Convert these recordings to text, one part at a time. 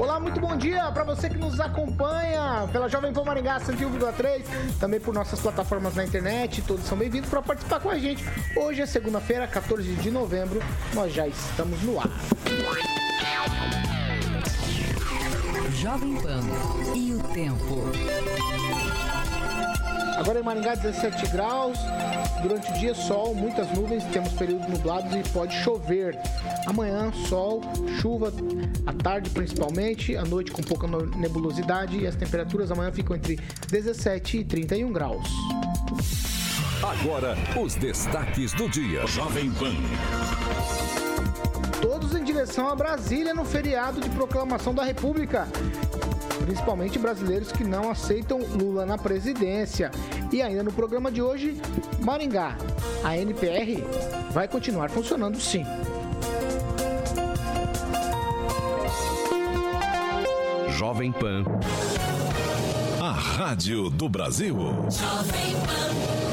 Olá, muito bom dia para você que nos acompanha pela Jovem Pan Maringá 101,3, também por nossas plataformas na internet. Todos são bem-vindos para participar com a gente. Hoje é segunda-feira, 14 de novembro. Nós já estamos no ar. Jovem Pan e o tempo. Agora em Maringá, 17 graus. Durante o dia, sol, muitas nuvens, temos períodos nublados e pode chover. Amanhã, sol, chuva, à tarde principalmente, à noite com pouca nebulosidade e as temperaturas amanhã ficam entre 17 e 31 graus. Agora, os destaques do dia. Jovem Pan. Todos em direção a Brasília no feriado de proclamação da República principalmente brasileiros que não aceitam Lula na presidência. E ainda no programa de hoje, Maringá, a NPR vai continuar funcionando sim. Jovem Pan. A Rádio do Brasil. Jovem Pan.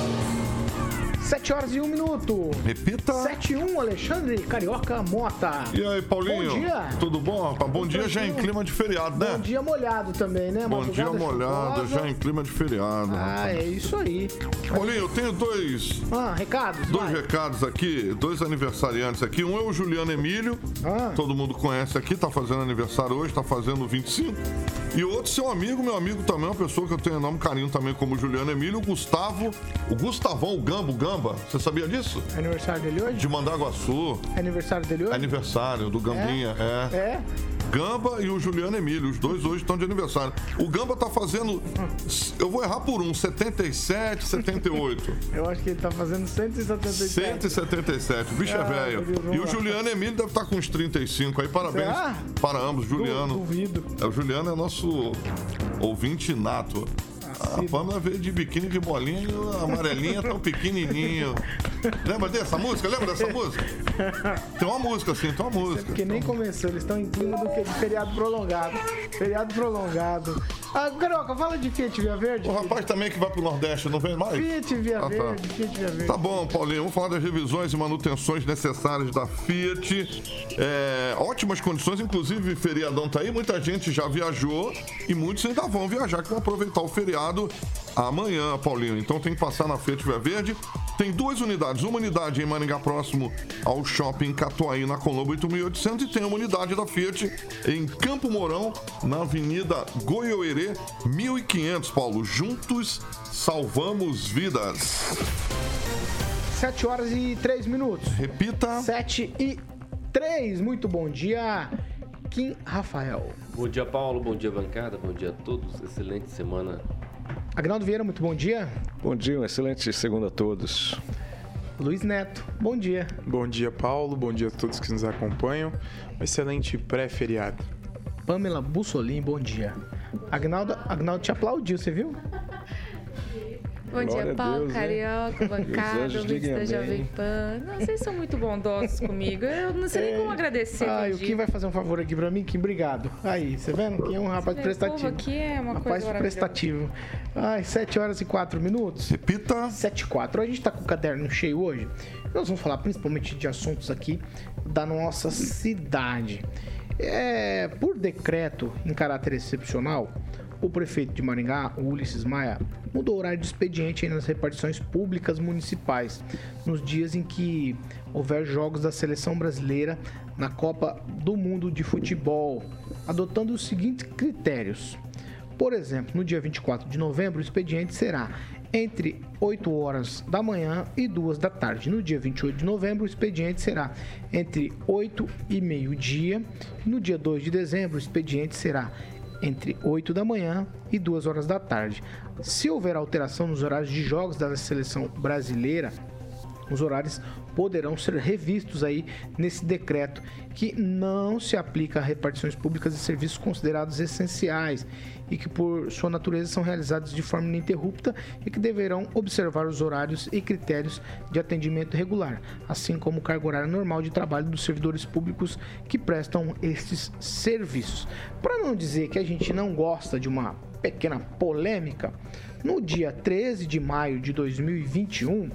7 horas e 1 minuto. Repita. 7 e 1, Alexandre Carioca Mota. E aí, Paulinho? Bom dia. Tudo bom, rapaz? Bom dia já em clima de feriado, né? Bom dia molhado também, né? Bom dia molhado, chuvosa. já em clima de feriado. Ah, é isso aí. Paulinho, eu tenho dois... Ah, recados? Dois vai. recados aqui, dois aniversariantes aqui. Um é o Juliano Emílio, ah. todo mundo conhece aqui, tá fazendo aniversário hoje, tá fazendo 25. E outro, seu amigo, meu amigo também, uma pessoa que eu tenho enorme carinho também, como o Juliano Emílio, o Gustavo, o Gustavão, o Gambo, o Gamba. Você sabia disso? É aniversário dele hoje? De Mandaguaçu. É aniversário dele hoje? Aniversário do Gambinha, é. É? é? Gamba e o Juliano Emílio, os dois hoje estão de aniversário. O Gamba tá fazendo, eu vou errar por um, 77, 78. eu acho que ele tá fazendo 177. 177, o bicho é ah, é velho. E o Juliano Emílio deve estar tá com uns 35 aí, parabéns Será? para ambos, Juliano. Duvido. É, o Juliano é nosso ouvinte nato. A Pamela veio de biquíni de bolinha e a amarelinha tão pequenininho. Lembra dessa música? Lembra dessa música? Tem uma música assim, tem uma música. É porque nem começou, eles estão em clima do que? De feriado prolongado. Feriado prolongado. Ah, Carioca, fala de Fiat Via Verde. O rapaz também que vai pro Nordeste, não vem mais? Fiat Via ah, Verde, tá. Fiat Via Verde. Tá bom, Paulinho, vamos falar das revisões e manutenções necessárias da Fiat. É, ótimas condições, inclusive feriadão tá aí, muita gente já viajou e muitos ainda vão viajar, que vão aproveitar o feriado amanhã, Paulinho. Então tem que passar na Fiat Via Verde. Tem duas unidades, uma unidade em Maringá próximo ao Shopping Catuaí, na Colombo 8800 e tem uma unidade da Fiat em Campo Mourão, na Avenida Goiôerê 1500, Paulo. Juntos salvamos vidas. 7 horas e 3 minutos. Repita. 7 e 3. Muito bom dia, Kim Rafael. Bom dia, Paulo. Bom dia, bancada. Bom dia a todos. Excelente semana Agnaldo Vieira, muito bom dia. Bom dia, um excelente segunda a todos. Luiz Neto, bom dia. Bom dia, Paulo. Bom dia a todos que nos acompanham. Um excelente pré-feriado. Pamela Bussolim, bom dia. Agnaldo, Agnaldo te aplaudiu, você viu? Bom Glória dia, Paulo, Deus, Carioca, bancada, ouvintes da Jovem Pan. Não, vocês são muito bondosos comigo. Eu não sei nem como agradecer. Ah, o Kim vai fazer um favor aqui pra mim? Kim, obrigado. Aí, você vendo? Kim é um rapaz prestativo. aqui é uma rapaz coisa prestativo. Ai, 7 horas e 4 minutos. Repita. 7 e 4. A gente tá com o caderno cheio hoje. Nós vamos falar principalmente de assuntos aqui da nossa cidade. É, por decreto em caráter excepcional, o prefeito de Maringá, Ulisses Maia, mudou o horário de expediente nas repartições públicas municipais, nos dias em que houver jogos da seleção brasileira na Copa do Mundo de Futebol, adotando os seguintes critérios. Por exemplo, no dia 24 de novembro, o expediente será entre 8 horas da manhã e 2 da tarde. No dia 28 de novembro, o expediente será entre 8 e meio-dia. No dia 2 de dezembro, o expediente será entre 8 da manhã e 2 horas da tarde. Se houver alteração nos horários de jogos da seleção brasileira, Os horários poderão ser revistos aí nesse decreto que não se aplica a repartições públicas de serviços considerados essenciais e que por sua natureza são realizados de forma ininterrupta e que deverão observar os horários e critérios de atendimento regular, assim como o cargo horário normal de trabalho dos servidores públicos que prestam estes serviços. Para não dizer que a gente não gosta de uma pequena polêmica, no dia 13 de maio de 2021,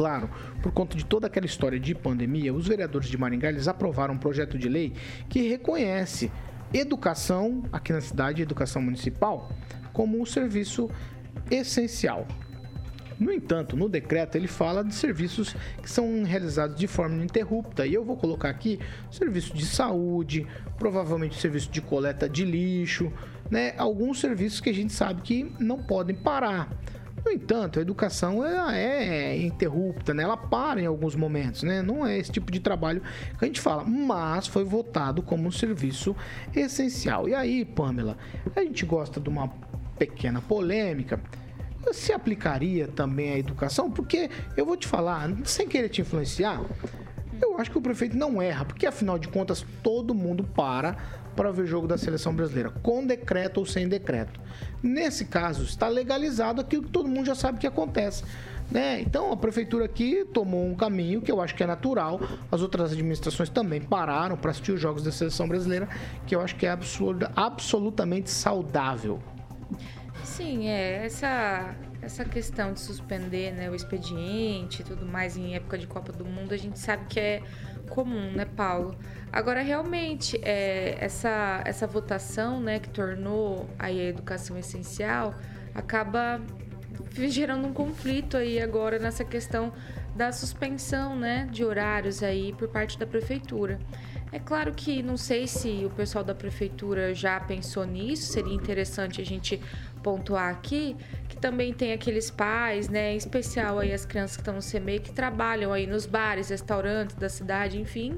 claro, por conta de toda aquela história de pandemia, os vereadores de Maringá eles aprovaram um projeto de lei que reconhece educação aqui na cidade, educação municipal, como um serviço essencial. No entanto, no decreto ele fala de serviços que são realizados de forma ininterrupta. E eu vou colocar aqui serviço de saúde, provavelmente serviço de coleta de lixo, né? Alguns serviços que a gente sabe que não podem parar. No entanto, a educação ela é interrupta, né? ela para em alguns momentos, né? não é esse tipo de trabalho que a gente fala, mas foi votado como um serviço essencial. E aí, Pamela, a gente gosta de uma pequena polêmica. Se aplicaria também à educação? Porque eu vou te falar, sem querer te influenciar, eu acho que o prefeito não erra, porque afinal de contas todo mundo para para ver o jogo da seleção brasileira, com decreto ou sem decreto. Nesse caso, está legalizado aquilo que todo mundo já sabe que acontece. Né? Então a prefeitura aqui tomou um caminho que eu acho que é natural. As outras administrações também pararam para assistir os jogos da seleção brasileira, que eu acho que é absurda, absolutamente saudável. Sim, é essa essa questão de suspender né, o expediente e tudo mais em época de Copa do Mundo, a gente sabe que é comum, né, Paulo? Agora, realmente, é, essa, essa votação né, que tornou aí a educação essencial acaba gerando um conflito aí agora nessa questão da suspensão né, de horários aí por parte da prefeitura. É claro que não sei se o pessoal da prefeitura já pensou nisso, seria interessante a gente pontuar aqui também tem aqueles pais, né, em especial aí as crianças que estão no CMEI, que trabalham aí nos bares, restaurantes da cidade, enfim,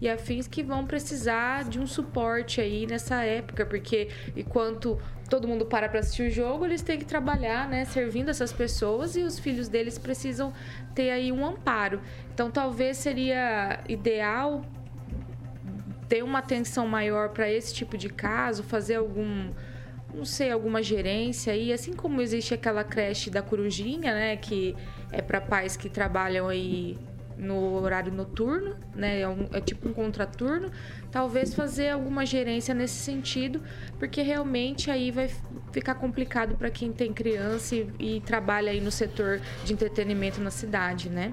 e afins que vão precisar de um suporte aí nessa época, porque enquanto todo mundo para para assistir o jogo, eles têm que trabalhar, né, servindo essas pessoas e os filhos deles precisam ter aí um amparo. Então, talvez seria ideal ter uma atenção maior para esse tipo de caso, fazer algum não sei, alguma gerência aí, assim como existe aquela creche da Corujinha, né, que é para pais que trabalham aí no horário noturno, né? É, um, é, tipo um contraturno. Talvez fazer alguma gerência nesse sentido, porque realmente aí vai ficar complicado para quem tem criança e, e, trabalha aí no setor de entretenimento na cidade, né?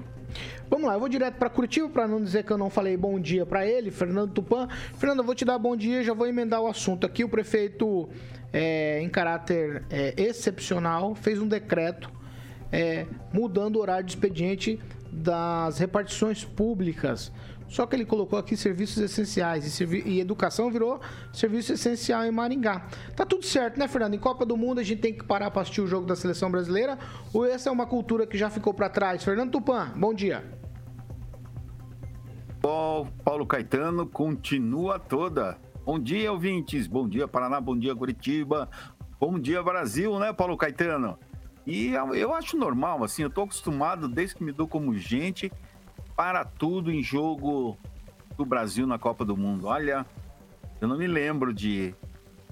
Vamos lá, eu vou direto para Curitiba para não dizer que eu não falei bom dia para ele, Fernando Tupan. Fernando, eu vou te dar bom dia, já vou emendar o assunto aqui. O prefeito é, em caráter é, excepcional, fez um decreto é, mudando o horário de expediente das repartições públicas. Só que ele colocou aqui serviços essenciais e, servi e, educação virou serviço essencial em Maringá. Tá tudo certo, né, Fernando? Em Copa do Mundo a gente tem que parar para assistir o jogo da seleção brasileira ou essa é uma cultura que já ficou para trás? Fernando Tupan, bom dia. Paulo Caetano continua toda. Bom dia, ouvintes. Bom dia, Paraná. Bom dia, Curitiba. Bom dia, Brasil, né, Paulo Caetano? E eu acho normal, assim, eu tô acostumado desde que me dou como gente para tudo em jogo do Brasil na Copa do Mundo. Olha, eu não me lembro de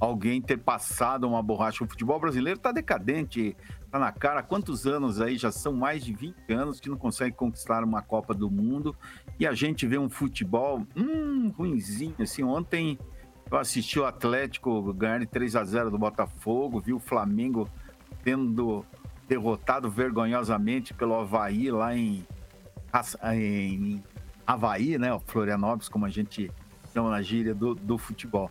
alguém ter passado uma borracha. O futebol brasileiro tá decadente, tá na cara. Quantos anos aí? Já são mais de 20 anos que não consegue conquistar uma Copa do Mundo. E a gente vê um futebol, hum, ruimzinho, assim. Ontem eu assisti o Atlético ganhar 3 a 0 do Botafogo, vi o Flamengo tendo derrotado vergonhosamente pelo Havaí lá em, em Havaí, né? O Florianópolis, como a gente chama na gíria do, do futebol.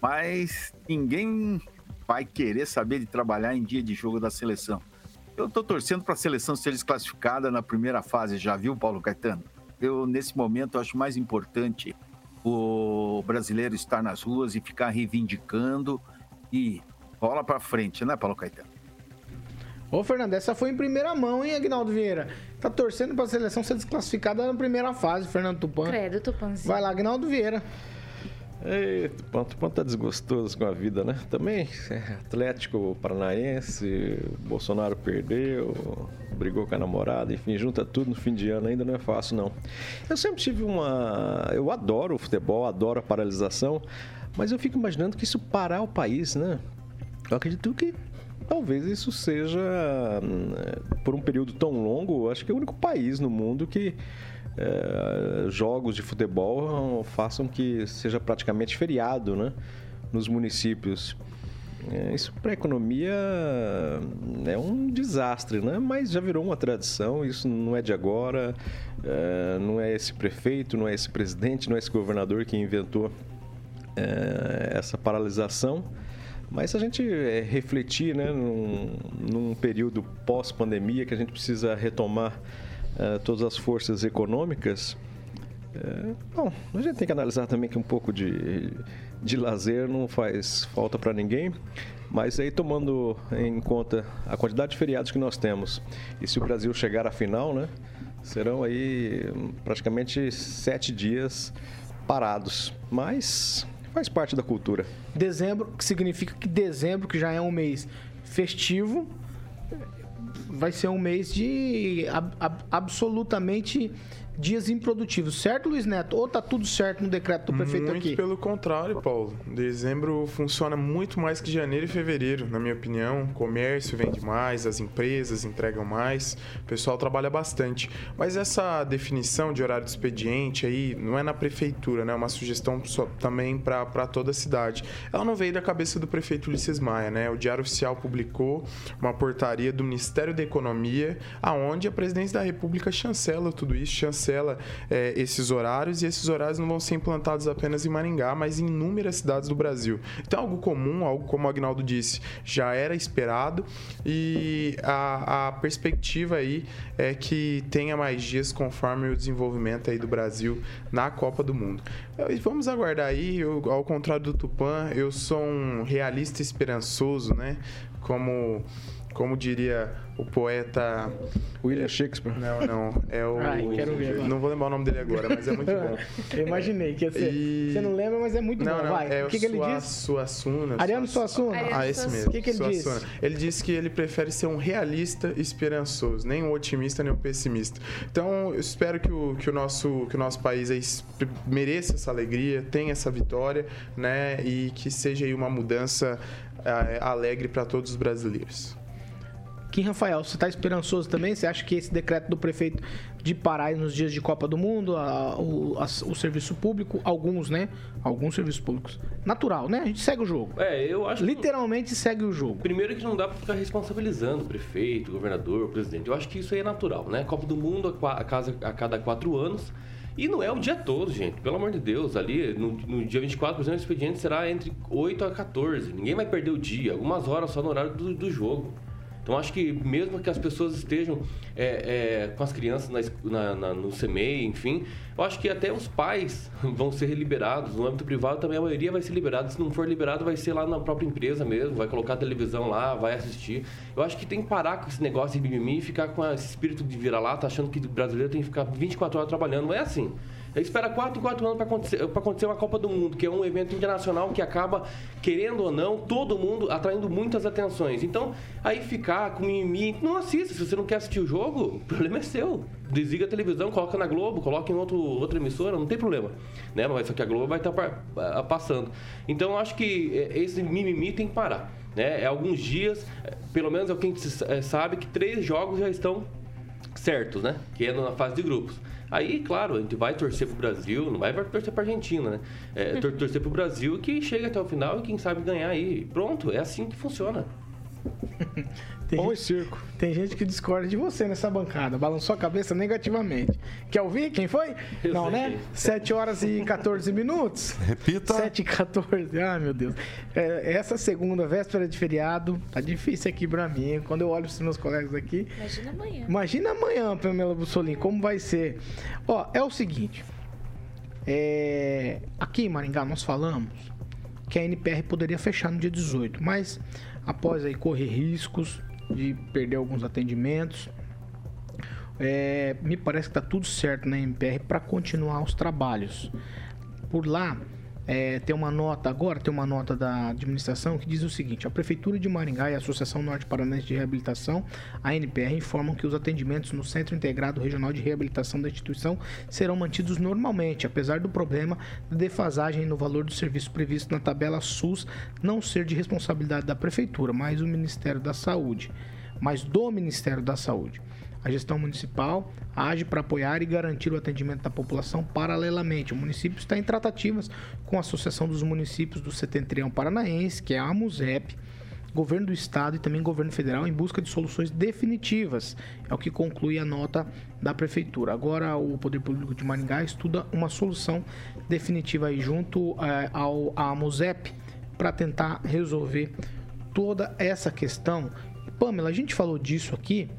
Mas ninguém vai querer saber de trabalhar em dia de jogo da seleção. Eu tô torcendo para a seleção ser desclassificada na primeira fase, já viu, Paulo Caetano? Eu, nesse momento, acho mais importante o brasileiro estar nas ruas e ficar reivindicando e bola para frente, né, Paulo Caetano? Ô, Fernando, essa foi em primeira mão, hein, Agnaldo Vieira? Tá torcendo pra seleção ser desclassificada na primeira fase, Fernando Tupan. Credo, Tupanzinho. Vai lá, Agnaldo Vieira. Ei, Tupã, Tupã tá desgostoso com a vida, né? Também, é, Atlético Paranaense, Bolsonaro perdeu, brigou com a namorada, enfim, junta tudo no fim de ano, ainda não é fácil, não. Eu sempre tive uma... Eu adoro o futebol, adoro a paralisação, mas eu fico imaginando que isso parar o país, né? Eu acredito que talvez isso seja, hum, por um período tão longo, acho que é o único país no mundo que é, jogos de futebol façam que seja praticamente feriado né, nos municípios. É, isso para a economia é um desastre, né? mas já virou uma tradição. Isso não é de agora, é, não é esse prefeito, não é esse presidente, não é esse governador que inventou essa paralisação. Mas se a gente refletir né, num, num período pós-pandemia que a gente precisa retomar uh, todas as forças econômicas, uh, bom, a gente tem que analisar também que um pouco de, de lazer não faz falta para ninguém, mas aí tomando em conta a quantidade de feriados que nós temos, e se o Brasil chegar à final, né, serão aí praticamente sete dias parados, mas faz parte da cultura. Dezembro, que significa que dezembro, que já é um mês festivo, vai ser um mês de ab, ab, absolutamente dias improdutivos, certo, Luiz Neto? Ou tá tudo certo no decreto do prefeito muito aqui? Muito pelo contrário, Paulo. Dezembro funciona muito mais que janeiro e fevereiro, na minha opinião. O comércio vende mais, as empresas entregam mais, o pessoal trabalha bastante. Mas essa definição de horário de expediente aí não é na prefeitura, né? É uma sugestão só, também para toda a cidade. Ela não veio da cabeça do prefeito Ulisses Maia, né? O Diário Oficial publicou uma portaria do Ministério da Economia, aonde a presidência da República chancela tudo isso, chancela cancela é, esses horários e esses horários não vão ser implantados apenas em Maringá, mas em inúmeras cidades do Brasil. Então, algo comum, algo como o Agnaldo disse, já era esperado e a, a perspectiva aí é que tenha mais dias conforme o desenvolvimento aí do Brasil na Copa do Mundo. Vamos aguardar aí, eu, ao contrário do Tupã, eu sou um realista esperançoso, né? Como como diria o poeta William Shakespeare. Não, não, é o Ai, quero ver Não vou lembrar o nome dele agora, mas é muito bom. Eu imaginei que ia ser. E... Você não lembra, mas é muito não, bom. Não, Vai. É o que, que ele diz? Suassuna. Ariano Suassuna. Ah, esse mesmo. O que, que ele Suassuna. diz? Ele disse que ele prefere ser um realista esperançoso, nem um otimista nem um pessimista. Então, eu espero que o, que o nosso que o nosso país aí mereça essa alegria, tenha essa vitória, né, e que seja aí uma mudança é, alegre para todos os brasileiros. Kim Rafael, você está esperançoso também? Você acha que esse decreto do prefeito de parar nos dias de Copa do Mundo, a, o, a, o, serviço público, alguns, né? Alguns serviços públicos. Natural, né? A gente segue o jogo. É, eu acho Literalmente segue o jogo. Primeiro que não dá para ficar responsabilizando o prefeito, o governador, o presidente. Eu acho que isso aí é natural, né? Copa do Mundo a, casa, a cada quatro anos. E não é o dia todo, gente. Pelo amor de Deus. Ali, no, no dia 24, por exemplo, o expediente será entre 8 a 14. Ninguém vai perder o dia. Algumas horas só no horário do, do jogo. Então acho que mesmo que as pessoas estejam é, é, com as crianças na, na, na, no CMEI, enfim, eu acho que até os pais vão ser liberados. No âmbito privado também a maioria vai ser liberada. Se não for liberado, vai ser lá na própria empresa mesmo, vai colocar a televisão lá, vai assistir. Eu acho que tem que parar com esse negócio de mimimi e ficar com esse espírito de vira-lata, achando que o brasileiro tem que ficar 24 horas trabalhando. Não é assim. Espera 4 em 4 anos para acontecer, acontecer uma Copa do Mundo, que é um evento internacional que acaba, querendo ou não, todo mundo atraindo muitas atenções. Então, aí ficar com mimimi, não assista. Se você não quer assistir o jogo, o problema é seu. Desliga a televisão, coloca na Globo, coloca em outro, outra emissora, não tem problema. Né? Mas só que a Globo vai estar tá passando. Então, acho que é, esse mimimi tem que parar. Né? É alguns dias, é, pelo menos é o que a gente é, sabe, que três jogos já estão certos, né? Que é na fase de grupos. Aí, claro, a gente vai torcer pro Brasil, não vai torcer pra Argentina, né? É, tor torcer pro Brasil que chega até o final e quem sabe ganhar aí. Pronto, é assim que funciona. Tem Bom gente, circo. Tem gente que discorda de você nessa bancada. Balançou a cabeça negativamente. Quer ouvir quem foi? Eu Não, sei. né? 7 horas e 14 minutos. Repita. 7 e 14. Ai, meu Deus. É, essa segunda, véspera de feriado, tá difícil aqui pra mim. Quando eu olho os meus colegas aqui. Imagina amanhã. Imagina amanhã, Pamela Bussolini, como vai ser. Ó, é o seguinte. É, aqui em Maringá nós falamos que a NPR poderia fechar no dia 18, mas após aí correr riscos de perder alguns atendimentos, é, me parece que está tudo certo na MPR para continuar os trabalhos. Por lá, é, tem uma nota agora, tem uma nota da administração que diz o seguinte: a Prefeitura de Maringá e a Associação Norte Paranense de Reabilitação, a NPR, informam que os atendimentos no Centro Integrado Regional de Reabilitação da instituição serão mantidos normalmente, apesar do problema de defasagem no valor do serviço previsto na tabela SUS não ser de responsabilidade da Prefeitura, mas o Ministério da Saúde, mas do Ministério da Saúde. A gestão municipal age para apoiar e garantir o atendimento da população paralelamente. O município está em tratativas com a Associação dos Municípios do Setentrião Paranaense, que é a AMUSEP, governo do estado e também governo federal em busca de soluções definitivas. É o que conclui a nota da prefeitura. Agora o Poder Público de Maringá estuda uma solução definitiva aí junto eh, ao à AMUSEP para tentar resolver toda essa questão. Pamela, a gente falou disso aqui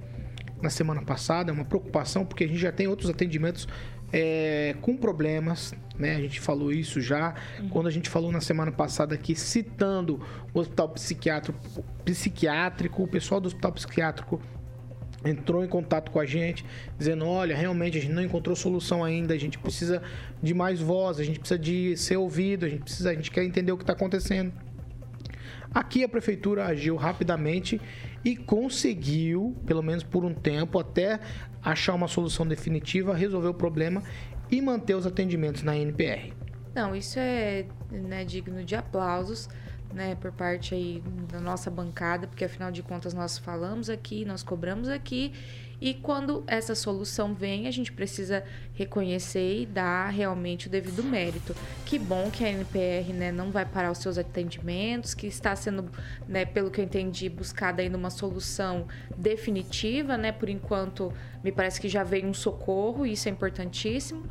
na semana passada, é uma preocupação, porque a gente já tem outros atendimentos é, com problemas, né? A gente falou isso já quando a gente falou na semana passada aqui, citando o hospital psiquiátrico, psiquiátrico o pessoal do hospital psiquiátrico entrou em contato com a gente, dizendo: olha, realmente a gente não encontrou solução ainda, a gente precisa de mais voz, a gente precisa de ser ouvido, a gente precisa, a gente quer entender o que está acontecendo. Aqui a prefeitura agiu rapidamente e conseguiu, pelo menos por um tempo, até achar uma solução definitiva, resolver o problema e manter os atendimentos na NPR. Não, isso é né, digno de aplausos. Né, por parte aí da nossa bancada, porque afinal de contas nós falamos aqui, nós cobramos aqui e quando essa solução vem, a gente precisa reconhecer e dar realmente o devido mérito. Que bom que a NPR né, não vai parar os seus atendimentos, que está sendo, né, pelo que eu entendi, buscada ainda uma solução definitiva, né? Por enquanto, me parece que já veio um socorro, isso é importantíssimo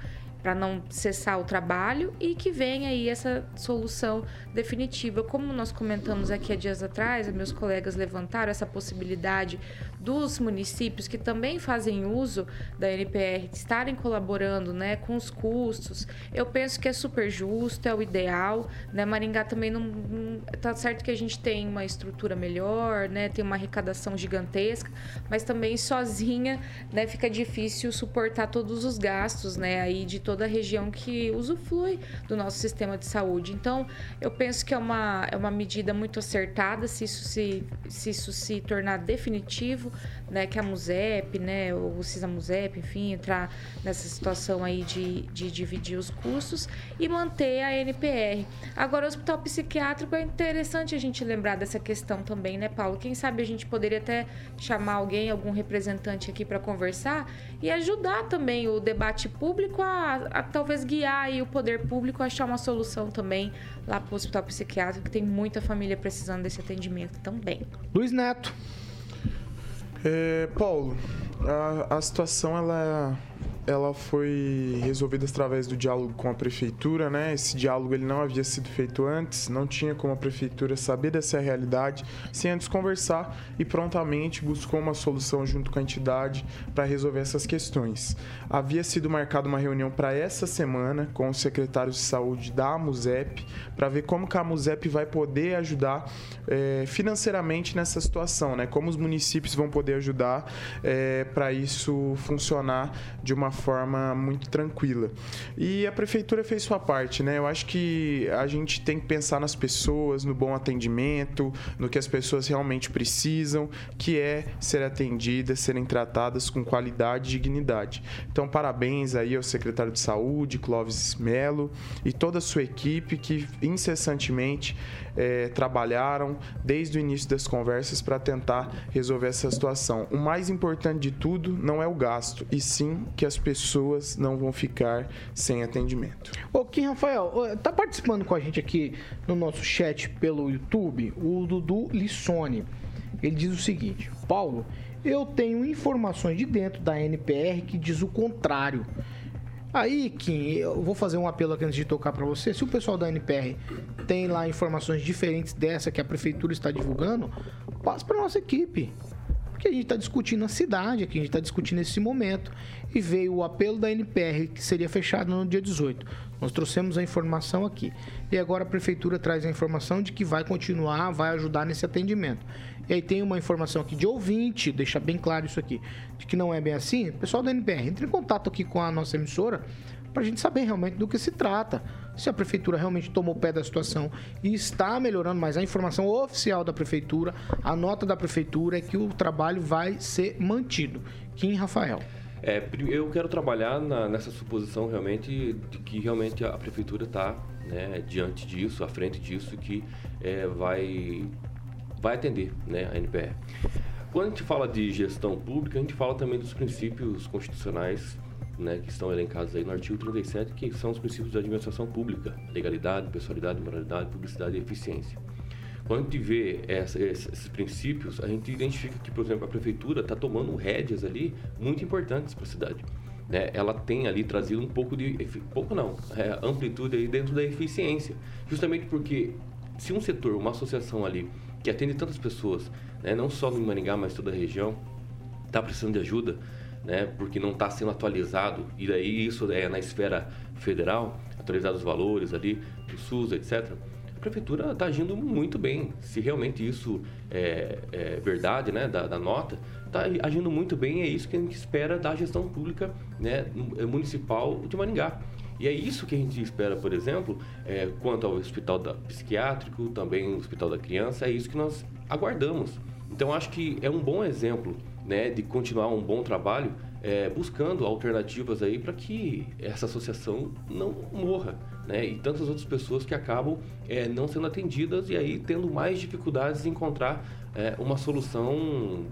para não cessar o trabalho e que venha aí essa solução definitiva. Como nós comentamos aqui há dias atrás, meus colegas levantaram essa possibilidade dos municípios que também fazem uso da NPR estarem colaborando né, com os custos. Eu penso que é super justo, é o ideal. Né? Maringá também não, não. Tá certo que a gente tem uma estrutura melhor, né? tem uma arrecadação gigantesca, mas também sozinha né, fica difícil suportar todos os gastos né, aí de toda a região que usufrui do nosso sistema de saúde. Então, eu penso que é uma, é uma medida muito acertada se isso se, se, isso se tornar definitivo né, que a MUSEP, né, o CISA MUSEP, enfim, entrar nessa situação aí de, de dividir os custos e manter a NPR. Agora, o hospital psiquiátrico é interessante a gente lembrar dessa questão também, né, Paulo? Quem sabe a gente poderia até chamar alguém, algum representante aqui para conversar e ajudar também o debate público a, a talvez guiar o poder público a achar uma solução também lá para o hospital psiquiátrico, que tem muita família precisando desse atendimento também. Luiz Neto. É, Paulo, a, a situação ela ela foi resolvida através do diálogo com a prefeitura, né? Esse diálogo ele não havia sido feito antes, não tinha como a prefeitura saber dessa realidade, sem antes conversar e prontamente buscou uma solução junto com a entidade para resolver essas questões. Havia sido marcada uma reunião para essa semana com os secretários de saúde da AMUSEP para ver como que a AMUSEP vai poder ajudar é, financeiramente nessa situação, né? Como os municípios vão poder ajudar é, para isso funcionar de uma forma muito tranquila. E a prefeitura fez sua parte, né? Eu acho que a gente tem que pensar nas pessoas, no bom atendimento, no que as pessoas realmente precisam, que é ser atendidas, serem tratadas com qualidade e dignidade. Então, parabéns aí ao secretário de Saúde, Clóvis Melo, e toda a sua equipe que incessantemente é, trabalharam desde o início das conversas para tentar resolver essa situação. O mais importante de tudo não é o gasto, e sim que as pessoas não vão ficar sem atendimento. Ô, Kim Rafael, tá participando com a gente aqui no nosso chat pelo YouTube o Dudu Lissone. Ele diz o seguinte: Paulo, eu tenho informações de dentro da NPR que diz o contrário. Aí, Kim, eu vou fazer um apelo aqui antes de tocar para você. Se o pessoal da NPR tem lá informações diferentes dessa que a prefeitura está divulgando, passe para nossa equipe. Porque a gente está discutindo a cidade aqui, a gente está discutindo esse momento. E veio o apelo da NPR, que seria fechado no dia 18. Nós trouxemos a informação aqui. E agora a prefeitura traz a informação de que vai continuar, vai ajudar nesse atendimento. E aí tem uma informação aqui de ouvinte, deixa bem claro isso aqui, de que não é bem assim. Pessoal da NPR, entre em contato aqui com a nossa emissora para a gente saber realmente do que se trata. se a prefeitura realmente tomou pé da situação e está melhorando, mas a informação oficial da prefeitura, a nota da prefeitura é que o trabalho vai ser mantido. Kim Rafael. É, eu quero trabalhar na, nessa suposição realmente de que realmente a prefeitura está né, diante disso, à frente disso, que é, vai, vai atender né, a NPR. Quando a gente fala de gestão pública, a gente fala também dos princípios constitucionais né, que estão elencados aí no artigo 37, que são os princípios da administração pública, legalidade, pessoalidade, moralidade, publicidade e eficiência. Quando a gente vê essa, esses princípios, a gente identifica que, por exemplo, a prefeitura está tomando rédeas ali muito importantes para a cidade. Né? Ela tem ali trazido um pouco de... pouco não, é, amplitude aí dentro da eficiência. Justamente porque se um setor, uma associação ali, que atende tantas pessoas, né, não só no Maringá, mas toda a região, está precisando de ajuda, né, porque não está sendo atualizado, e daí isso é na esfera federal, atualizar os valores ali do SUS, etc., prefeitura está agindo muito bem. Se realmente isso é, é verdade, né, da, da nota, está agindo muito bem. É isso que a gente espera da gestão pública né, municipal de Maringá. E é isso que a gente espera, por exemplo, é, quanto ao hospital da, psiquiátrico, também o hospital da criança, é isso que nós aguardamos. Então, acho que é um bom exemplo né, de continuar um bom trabalho, é, buscando alternativas aí para que essa associação não morra, né, e tantas outras pessoas que acabam é, não sendo atendidas e aí tendo mais dificuldades em encontrar é, uma solução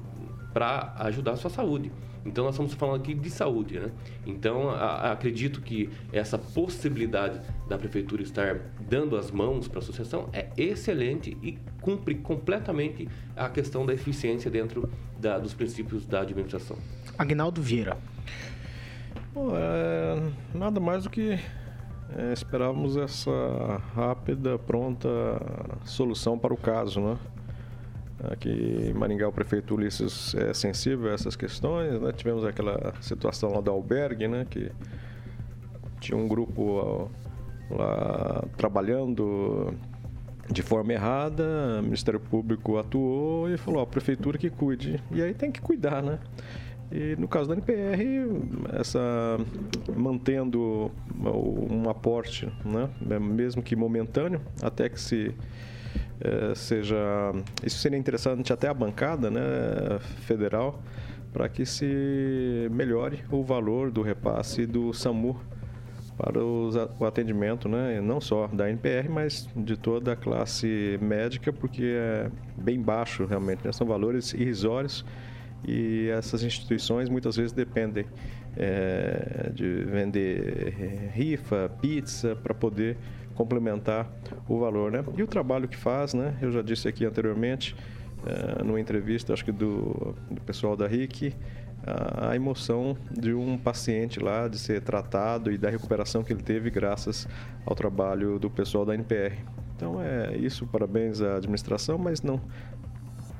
para ajudar a sua saúde. Então nós estamos falando aqui de saúde, né? Então a, a, acredito que essa possibilidade da prefeitura estar dando as mãos para a associação é excelente e cumpre completamente a questão da eficiência dentro da, dos princípios da administração. Agnaldo Vieira. Bom, é, nada mais do que é, esperávamos essa rápida, pronta solução para o caso, né? Aqui em Maringá, o prefeito Ulisses é sensível a essas questões. Né? Tivemos aquela situação lá do albergue, né? que tinha um grupo lá trabalhando de forma errada, o Ministério Público atuou e falou, a prefeitura que cuide. E aí tem que cuidar, né? E no caso da NPR, essa mantendo um aporte, né? mesmo que momentâneo, até que se é, seja. Isso seria interessante até a bancada né, federal, para que se melhore o valor do repasse do SAMU para os, o atendimento, né, não só da NPR, mas de toda a classe médica, porque é bem baixo realmente, né, são valores irrisórios e essas instituições muitas vezes dependem é, de vender rifa, pizza, para poder complementar o valor, né? E o trabalho que faz, né? Eu já disse aqui anteriormente, uh, numa entrevista, acho que do, do pessoal da RIC, a, a emoção de um paciente lá de ser tratado e da recuperação que ele teve graças ao trabalho do pessoal da NPR. Então é isso, parabéns à administração, mas não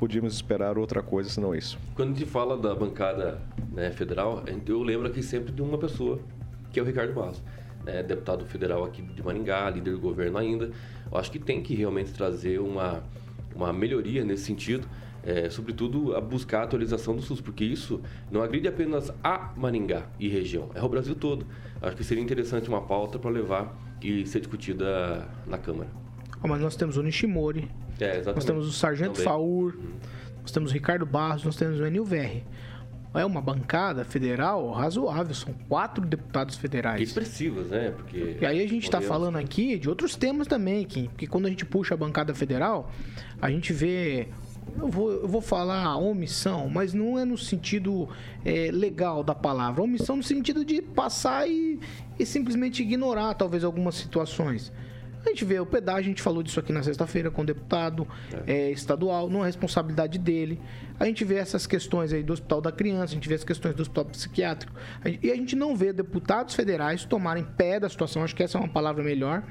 podíamos esperar outra coisa senão isso. Quando a gente fala da bancada né, federal, eu lembro aqui sempre de uma pessoa, que é o Ricardo Barros né, deputado federal aqui de Maringá, líder do governo ainda. Eu acho que tem que realmente trazer uma, uma melhoria nesse sentido, é, sobretudo a buscar a atualização do SUS, porque isso não agride apenas a Maringá e região, é o Brasil todo. Acho que seria interessante uma pauta para levar e ser discutida na Câmara. Mas nós temos o Nishimori, é, nós temos o Sargento Também. Faur, hum. nós temos o Ricardo Barros, nós temos o Enil Verri é uma bancada federal razoável, são quatro deputados federais. Expressivos, né? Porque e aí a gente está falando aqui de outros temas também, Kim, porque quando a gente puxa a bancada federal, a gente vê eu vou, eu vou falar omissão, mas não é no sentido é, legal da palavra. Omissão no sentido de passar e, e simplesmente ignorar, talvez, algumas situações. A gente vê o pedágio, a gente falou disso aqui na sexta-feira com o deputado é. É, estadual, não é responsabilidade dele. A gente vê essas questões aí do Hospital da Criança, a gente vê as questões do Hospital Psiquiátrico. E a gente não vê deputados federais tomarem pé da situação, acho que essa é uma palavra melhor.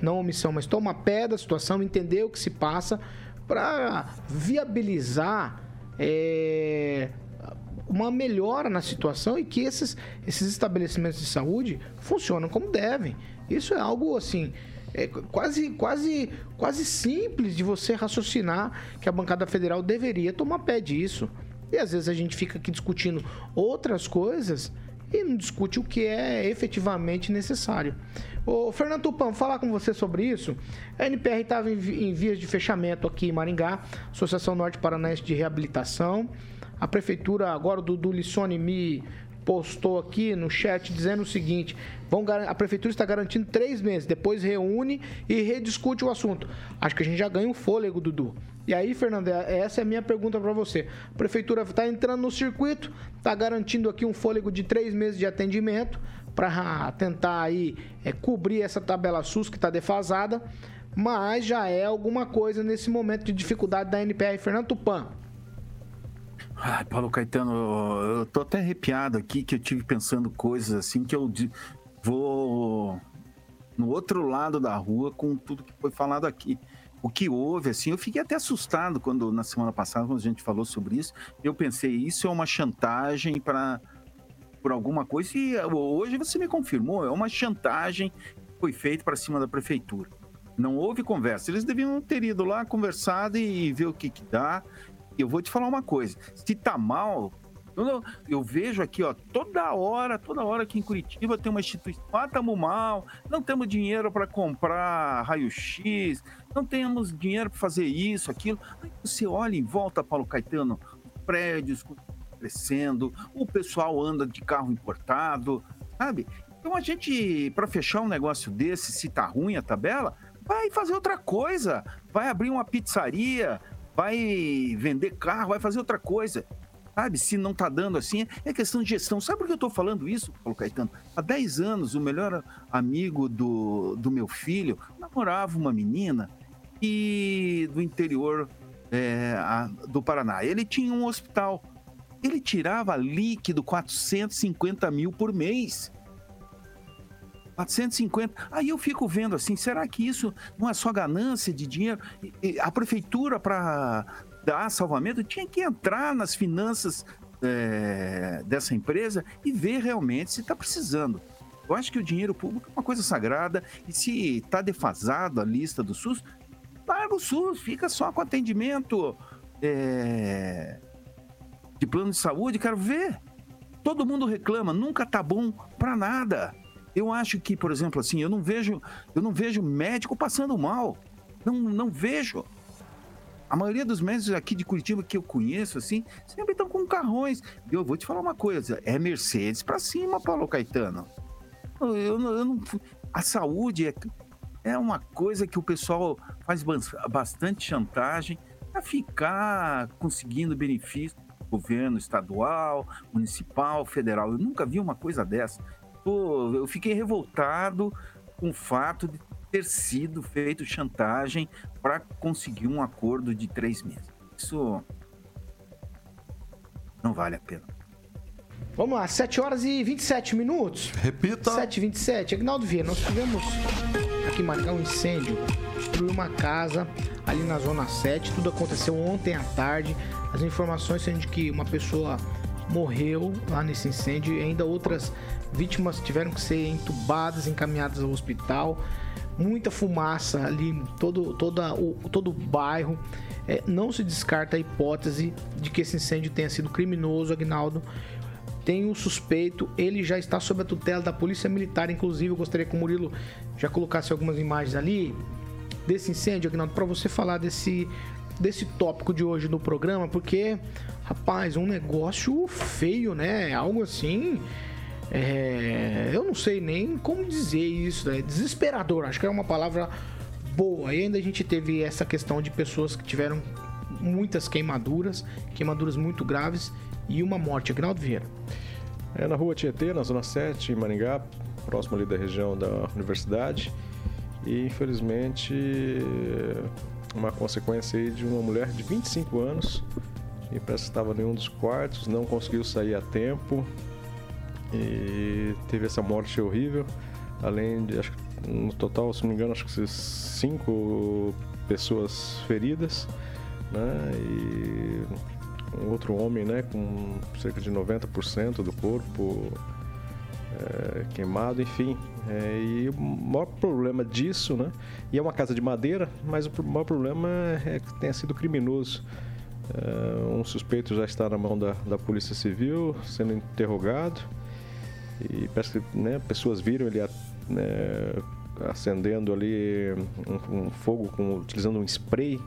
Não omissão, mas tomar pé da situação, entender o que se passa para viabilizar é, uma melhora na situação e que esses, esses estabelecimentos de saúde funcionam como devem. Isso é algo assim é quase, quase, quase simples de você raciocinar que a bancada federal deveria tomar pé disso. E às vezes a gente fica aqui discutindo outras coisas e não discute o que é efetivamente necessário. Ô, Fernando Tupan, falar com você sobre isso. A NPR estava em, em vias de fechamento aqui em Maringá, Associação Norte Paranaense de Reabilitação. A prefeitura, agora do, do Lissone, me postou aqui no chat dizendo o seguinte: vão, a prefeitura está garantindo três meses, depois reúne e rediscute o assunto. Acho que a gente já ganha um fôlego, Dudu. E aí, Fernando, é, essa é a minha pergunta para você. A prefeitura está entrando no circuito, está garantindo aqui um fôlego de três meses de atendimento para tentar aí é, cobrir essa tabela SUS que está defasada, mas já é alguma coisa nesse momento de dificuldade da NPR. Fernando Tupan. Ai, Paulo Caetano, eu tô até arrepiado aqui que eu tive pensando coisas assim que eu vou no outro lado da rua com tudo que foi falado aqui. O que houve, assim, eu fiquei até assustado quando na semana passada, quando a gente falou sobre isso, eu pensei, isso é uma chantagem para por alguma coisa e hoje você me confirmou, é uma chantagem que foi feita para cima da prefeitura. Não houve conversa. Eles deviam ter ido lá, conversado e ver o que, que dá eu vou te falar uma coisa: se tá mal, eu, vejo aqui, ó, toda hora, toda hora aqui em Curitiba tem uma instituição. Ah, estamos mal, não temos dinheiro para comprar raio-x, não temos dinheiro para fazer isso, aquilo. Aí você olha em volta, Paulo Caetano, prédios crescendo, o pessoal anda de carro importado, sabe? Então a gente, para fechar um negócio desse, se tá ruim a tabela, vai fazer outra coisa, vai abrir uma pizzaria, vai vender carro, vai fazer outra coisa. Sabe, se não tá dando assim, é questão de gestão. Sabe por que eu tô falando isso, Paulo Caetano? Há 10 anos, o melhor amigo do, do meu filho namorava uma menina e do interior é, a, do Paraná. Ele tinha um hospital. Ele tirava líquido 450 mil por mês. 450. Aí eu fico vendo assim, será que isso não é só ganância de dinheiro? A prefeitura, para dar salvamento, tinha que entrar nas finanças é, dessa empresa e ver realmente se está precisando. Eu acho que o dinheiro público é uma coisa sagrada e se está defasado a lista do SUS, larga o SUS, fica só com atendimento é, de plano de saúde. Quero ver. Todo mundo reclama, nunca tá bom para nada. Eu acho que, por exemplo, assim, eu não vejo, eu não vejo médico passando mal. Não, não vejo. A maioria dos médicos aqui de Curitiba que eu conheço, assim, sempre estão com carrões. Eu vou te falar uma coisa: é Mercedes para cima, Paulo Caetano. Eu, eu, eu não, a saúde é, é uma coisa que o pessoal faz bastante chantagem para ficar conseguindo benefício governo estadual, municipal, federal. Eu nunca vi uma coisa dessa pô, eu fiquei revoltado com o fato de ter sido feito chantagem para conseguir um acordo de três meses. Isso não vale a pena. Vamos lá, 7 horas e 27 minutos. Repita. 7 e 27. Agnaldo Vieira, nós tivemos aqui em Maringá um incêndio. Destruiu uma casa ali na Zona 7. Tudo aconteceu ontem à tarde. As informações são de que uma pessoa morreu lá nesse incêndio e ainda outras vítimas tiveram que ser entubadas, encaminhadas ao hospital. Muita fumaça ali, todo, toda, o, todo o bairro. É, não se descarta a hipótese de que esse incêndio tenha sido criminoso, Agnaldo. Tem um suspeito, ele já está sob a tutela da Polícia Militar. Inclusive, eu gostaria que o Murilo já colocasse algumas imagens ali desse incêndio, Agnaldo, para você falar desse, desse tópico de hoje no programa, porque, rapaz, um negócio feio, né? Algo assim é, eu não sei nem como dizer isso, é desesperador, acho que é uma palavra boa. E ainda a gente teve essa questão de pessoas que tiveram muitas queimaduras, queimaduras muito graves e uma morte. Agnaldo Vieira. É na rua Tietê, na Zona 7, em Maringá, próximo ali da região da universidade. E infelizmente uma consequência aí de uma mulher de 25 anos que parece que estava em um dos quartos, não conseguiu sair a tempo, e teve essa morte horrível. Além de, acho no total, se não me engano, acho que cinco pessoas feridas, né? E um outro homem, né, com cerca de 90% do corpo é, queimado, enfim. É, e o maior problema disso, né? E é uma casa de madeira, mas o maior problema é que tenha sido criminoso. É, um suspeito já está na mão da, da Polícia Civil, sendo interrogado. E parece que né, pessoas viram ele né, acendendo ali um, um fogo com, utilizando um spray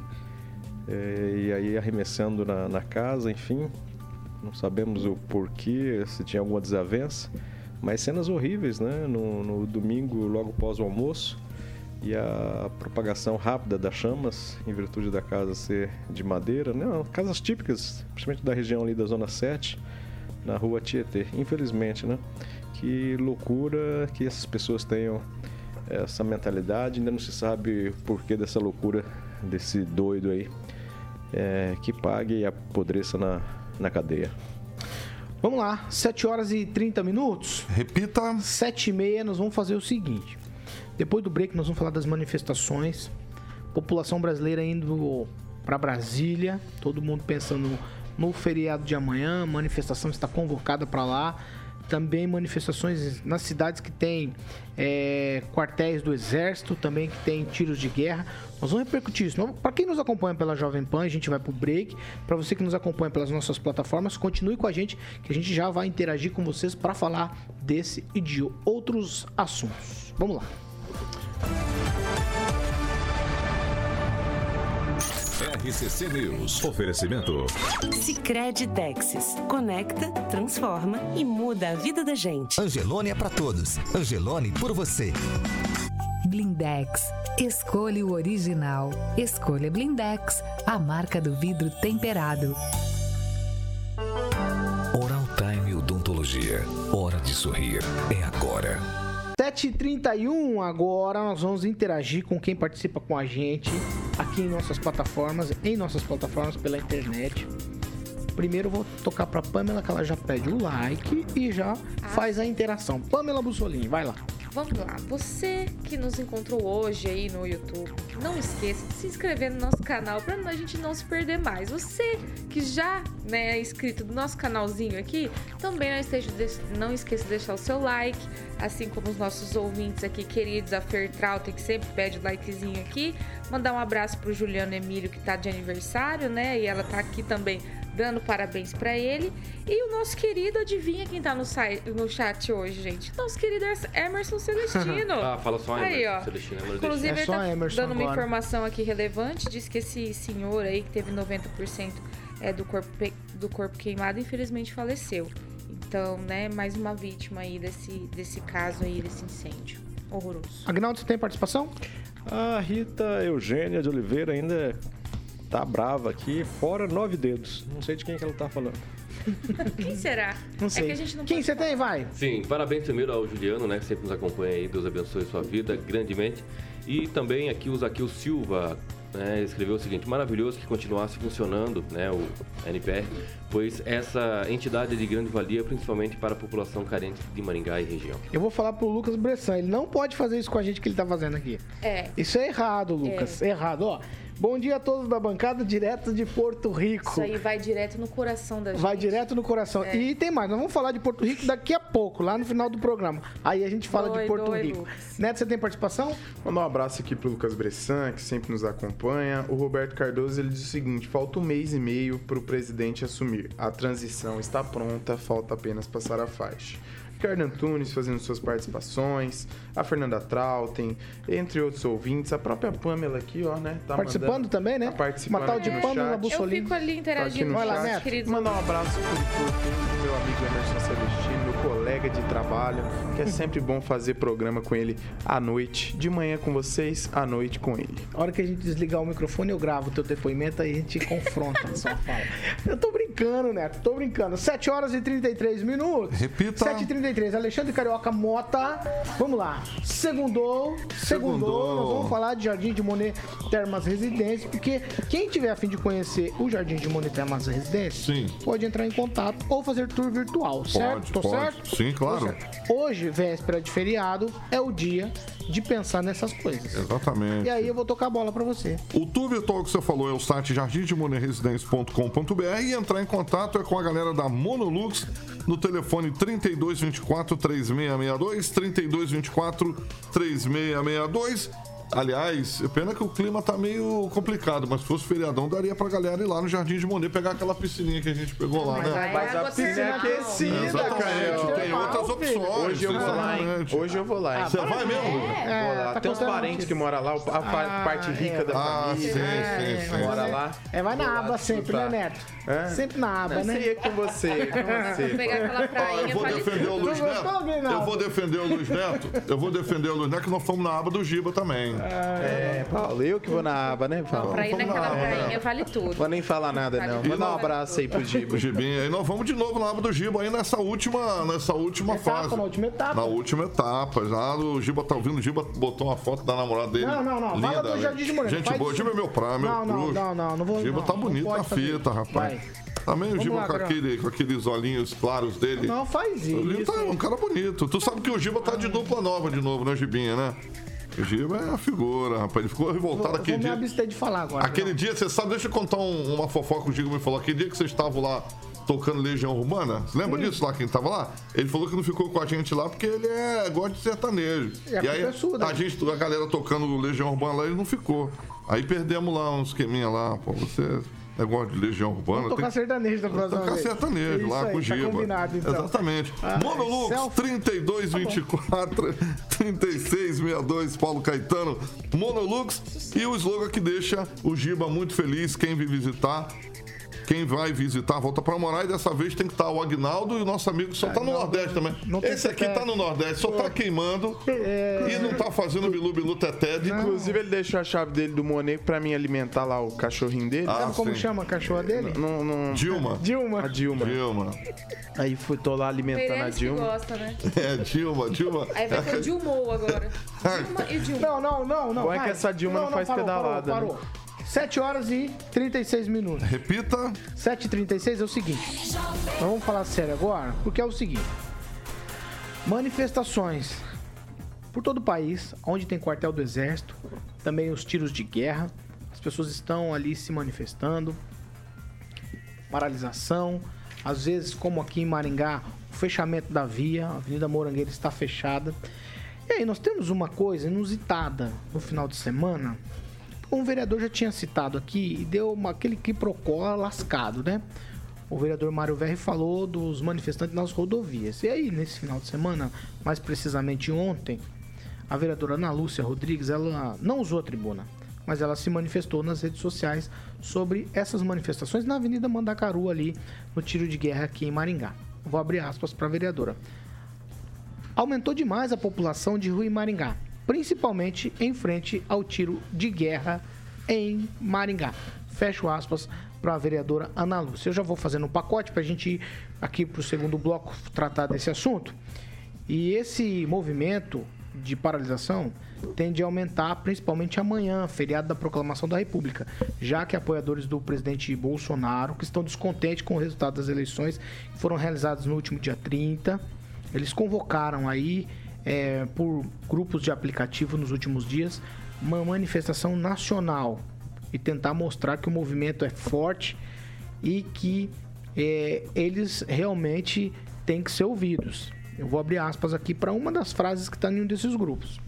é, e aí arremessando na, na, casa, enfim. Não sabemos o porquê, se tinha alguma desavença. Mas cenas horríveis, né? No, no domingo, logo após o almoço. E a propagação rápida das chamas, em virtude da casa ser de madeira, né? Casas típicas, principalmente da região ali da Zona 7, na rua Tietê. Infelizmente, né? Que loucura que essas pessoas tenham essa mentalidade. Ainda não se sabe o porquê dessa loucura desse doido aí. É, que pague e apodreça na, na cadeia. Vamos lá, 7 horas e 30 minutos. Repita. 7 e meia, nós vamos fazer o seguinte. Depois do break, nós vamos falar das manifestações. População brasileira indo para Brasília, todo mundo pensando no feriado de amanhã. Manifestação está convocada para lá também manifestações nas cidades que tem é, quartéis do exército, também que tem tiros de guerra. Nós vamos repercutir isso. Para quem nos acompanha pela Jovem Pan, a gente vai pro break. Para você que nos acompanha pelas nossas plataformas, continue com a gente, que a gente já vai interagir com vocês para falar desse e de outros assuntos. Vamos lá. RCC News. Oferecimento. Sicredi Texas. Conecta, transforma e muda a vida da gente. Angelone é para todos. Angelone por você. Blindex. Escolha o original. Escolha Blindex, a marca do vidro temperado. Oral Time Odontologia. Hora de sorrir. É agora. 7h31 agora nós vamos interagir com quem participa com a gente aqui em nossas plataformas, em nossas plataformas pela internet. Primeiro eu vou tocar para Pamela que ela já pede o like e já faz a interação. Pamela Bussolini, vai lá. Vamos lá, você que nos encontrou hoje aí no YouTube, não esqueça de se inscrever no nosso canal para a gente não se perder mais. Você que já né, é inscrito do nosso canalzinho aqui, também não, esteja, não esqueça de deixar o seu like, assim como os nossos ouvintes aqui queridos, a Fertrauta, que sempre pede o likezinho aqui. Mandar um abraço pro Juliano Emílio, que tá de aniversário, né? E ela tá aqui também dando parabéns para ele. E o nosso querido, adivinha quem tá no, site, no chat hoje, gente? Nosso querido Emerson Celestino. ah, fala só Emerson aí, ó. Celestino. Emerson Inclusive, é ele tá Emerson dando agora. uma informação aqui relevante. Diz que esse senhor aí, que teve 90% é, do, corpo, do corpo queimado, infelizmente faleceu. Então, né, mais uma vítima aí desse, desse caso aí, desse incêndio horroroso. Agnaldo, você tem participação? A Rita Eugênia de Oliveira ainda tá brava aqui, fora nove dedos. Não sei de quem que ela tá falando. Quem será? Não sei. É que Quem você tem, vai? Sim, parabéns primeiro ao Juliano, né, que sempre nos acompanha aí. Deus abençoe sua vida grandemente. E também aqui o Zaquil Silva né, escreveu o seguinte: maravilhoso que continuasse funcionando né, o NPR, pois essa entidade é de grande valia, principalmente para a população carente de Maringá e região. Eu vou falar pro Lucas Bressan, ele não pode fazer isso com a gente que ele tá fazendo aqui. É. Isso é errado, Lucas. É. Errado, ó. Bom dia a todos da bancada, direto de Porto Rico. Isso aí vai direto no coração da gente. Vai direto no coração. É. E tem mais, nós vamos falar de Porto Rico daqui a pouco, lá no final do programa. Aí a gente fala de Porto Rico. Lucas. Neto, você tem participação? Mandar um abraço aqui pro Lucas Bressan, que sempre nos acompanha. O Roberto Cardoso, ele diz o seguinte, falta um mês e meio pro presidente assumir. A transição está pronta, falta apenas passar a faixa. Ricardo Antunes fazendo suas participações, a Fernanda Trautem, entre outros ouvintes, a própria Pamela aqui, ó, né? Tá participando mandando, também, né? Tá participando Uma tal de Pamela Bussolini. Eu fico ali interagindo tá com os queridos. Mandar um abraço pro meu amigo Emerson Celestino, meu colega de trabalho, que é sempre bom fazer programa com ele à noite, de manhã com vocês, à noite com ele. A hora que a gente desligar o microfone, eu gravo o teu depoimento aí a gente confronta na sua fala. Eu tô brincando, Neto, tô brincando. 7 horas e 33 minutos. Repita. 7 e 33 Alexandre Carioca Mota. Vamos lá. Segundou, segundou. Nós vamos falar de Jardim de Monet Termas Residência, porque quem tiver a fim de conhecer o Jardim de Monet Termas Residência, Sim. pode entrar em contato ou fazer tour virtual, certo? Pode, Tô pode. certo? Sim, claro. Certo. Hoje, véspera de feriado, é o dia de pensar nessas coisas. Exatamente. E aí eu vou tocar a bola para você. O tour virtual que você falou é o site jardimdemonerresidência.com.br e entrar em contato é com a galera da Monolux no telefone 3224 3662, 3224 3662 Aliás, pena que o clima tá meio complicado, mas se fosse feriadão, daria pra galera ir lá no Jardim de Monet pegar aquela piscininha que a gente pegou lá, Mas né? Mas a água piscina é aquecida, Exatamente, cara. tem outras opções. Hoje eu vou lá, hein? Hoje eu vou lá, hein? Você vai mesmo? Vou lá. tá Tem uns parentes que moram lá, a pa- parte rica da Ah, sim, família. sim, sim. Bora lá. É, vai na aba sempre, né. Neto? É? Sempre na aba, né? É com você, com você. Pegar aquela Ó, prainha, eu vou defender o. Luiz Neto. Eu vou defender o Luiz Neto. Eu vou defender o Luiz Neto, que nós fomos na aba do Giba também. É, Paulo, eu que vou na aba, né, Paulo? Pra ir naquela prainha vale tudo. Vou nem falar nada, não. Vale Manda um abraço aí pro Giba. O Gibinha. Aí nós vamos de novo na aba do Giba aí nessa última, nessa última Etapa, fase. na última etapa. Na última etapa. Já o Giba tá ouvindo, o Giba botou uma foto da namorada dele. Não, não, não. Linda, Fala do né? Jardim de Moreira. Gente boa. Giba é meu praia, meu Não, não, não, não, não vou- O Giba não, tá não bonito na fita, rapaz. Vai. Também o Giba lá, com, aquele, com aqueles olhinhos claros dele. Não faz isso. tá um cara bonito. Tu sabe que o Giba tá de dupla nova de novo, né, Gibinha, né? O Giba é a figura, rapaz. Ele ficou Vou, revoltado vou aquele me dia. abster de falar agora. Aquele dia, você sabe, deixa eu contar um- uma fofoca que o Giga me falou. Aquele dia que vocês estavam lá tocando Legião Urbana, você lembra disso lá, quem tava lá? Ele falou que não ficou com a gente lá porque ele é, gosta de sertanejo. E a e aí, é sua, né? a gente, a galera tocando Legião Urbana lá, ele não ficou. Aí perdemos lá uns esqueminha lá, pô, você... Negócio de Legião Urbana. Vamos tocar tem- sertanejo da próxima Tocar vez. sertanejo Isso lá aí, com o tá Giba. combinado, então. Exatamente. Ah, Monolux selfie. 3224 3662 Paulo Caetano. Monolux e o slogan que deixa o Giba muito feliz. Quem vir visitar. Quem vai visitar, volta pra morar e dessa vez tem que estar o Agnaldo e o nosso amigo que só tá no Nordeste também. Esse aqui teté. tá no Nordeste, só tá queimando e não tá fazendo bilu-bilu teté de Inclusive, ele deixou a chave dele do Monet pra mim alimentar lá o cachorrinho dele. Ah, Sabe como sim. chama a cachorra dele? Não, não... Dilma. Dilma. A Dilma. Dilma. Aí fui, tô lá alimentando a que Dilma. gosta, né? É, Dilma, Dilma. Aí vai ter o Dilmou agora. Dilma e Dilma. Não, não, não, não. Bom é que essa Dilma não faz parou, pedalada, Parou, né? Parou. 7 horas e 36 minutos. Repita. 7h36 é o seguinte. Nós vamos falar sério agora, porque é o seguinte. Manifestações por todo o país, onde tem quartel do exército, também os tiros de guerra. As pessoas estão ali se manifestando. Paralisação. Às vezes, como aqui em Maringá, o fechamento da via, a Avenida Morangueira está fechada. E aí, nós temos uma coisa inusitada no final de semana. Um vereador já tinha citado aqui e deu uma, aquele quiprocó lascado, né? O vereador Mário Verri falou dos manifestantes nas rodovias. E aí, nesse final de semana, mais precisamente ontem, a vereadora Ana Lúcia Rodrigues, ela não usou a tribuna, mas ela se manifestou nas redes sociais sobre essas manifestações na Avenida Mandacaru, ali no tiro de guerra aqui em Maringá. Vou abrir aspas para a vereadora aumentou demais a população de Rui Maringá, principalmente em frente ao tiro de guerra em Maringá. Fecho aspas para a vereadora Ana Lúcia. Eu já vou fazendo um pacote para a gente ir aqui para o segundo bloco tratar desse assunto. E esse movimento de paralisação tende a aumentar principalmente amanhã, feriado da proclamação da República, já que apoiadores do presidente Bolsonaro, que estão descontentes com o resultado das eleições que foram realizadas no último dia 30, eles convocaram aí, é, por grupos de aplicativo nos últimos dias, uma manifestação nacional e tentar mostrar que o movimento é forte e que é, eles realmente têm que ser ouvidos. Eu vou abrir aspas aqui para uma das frases que está em um desses grupos.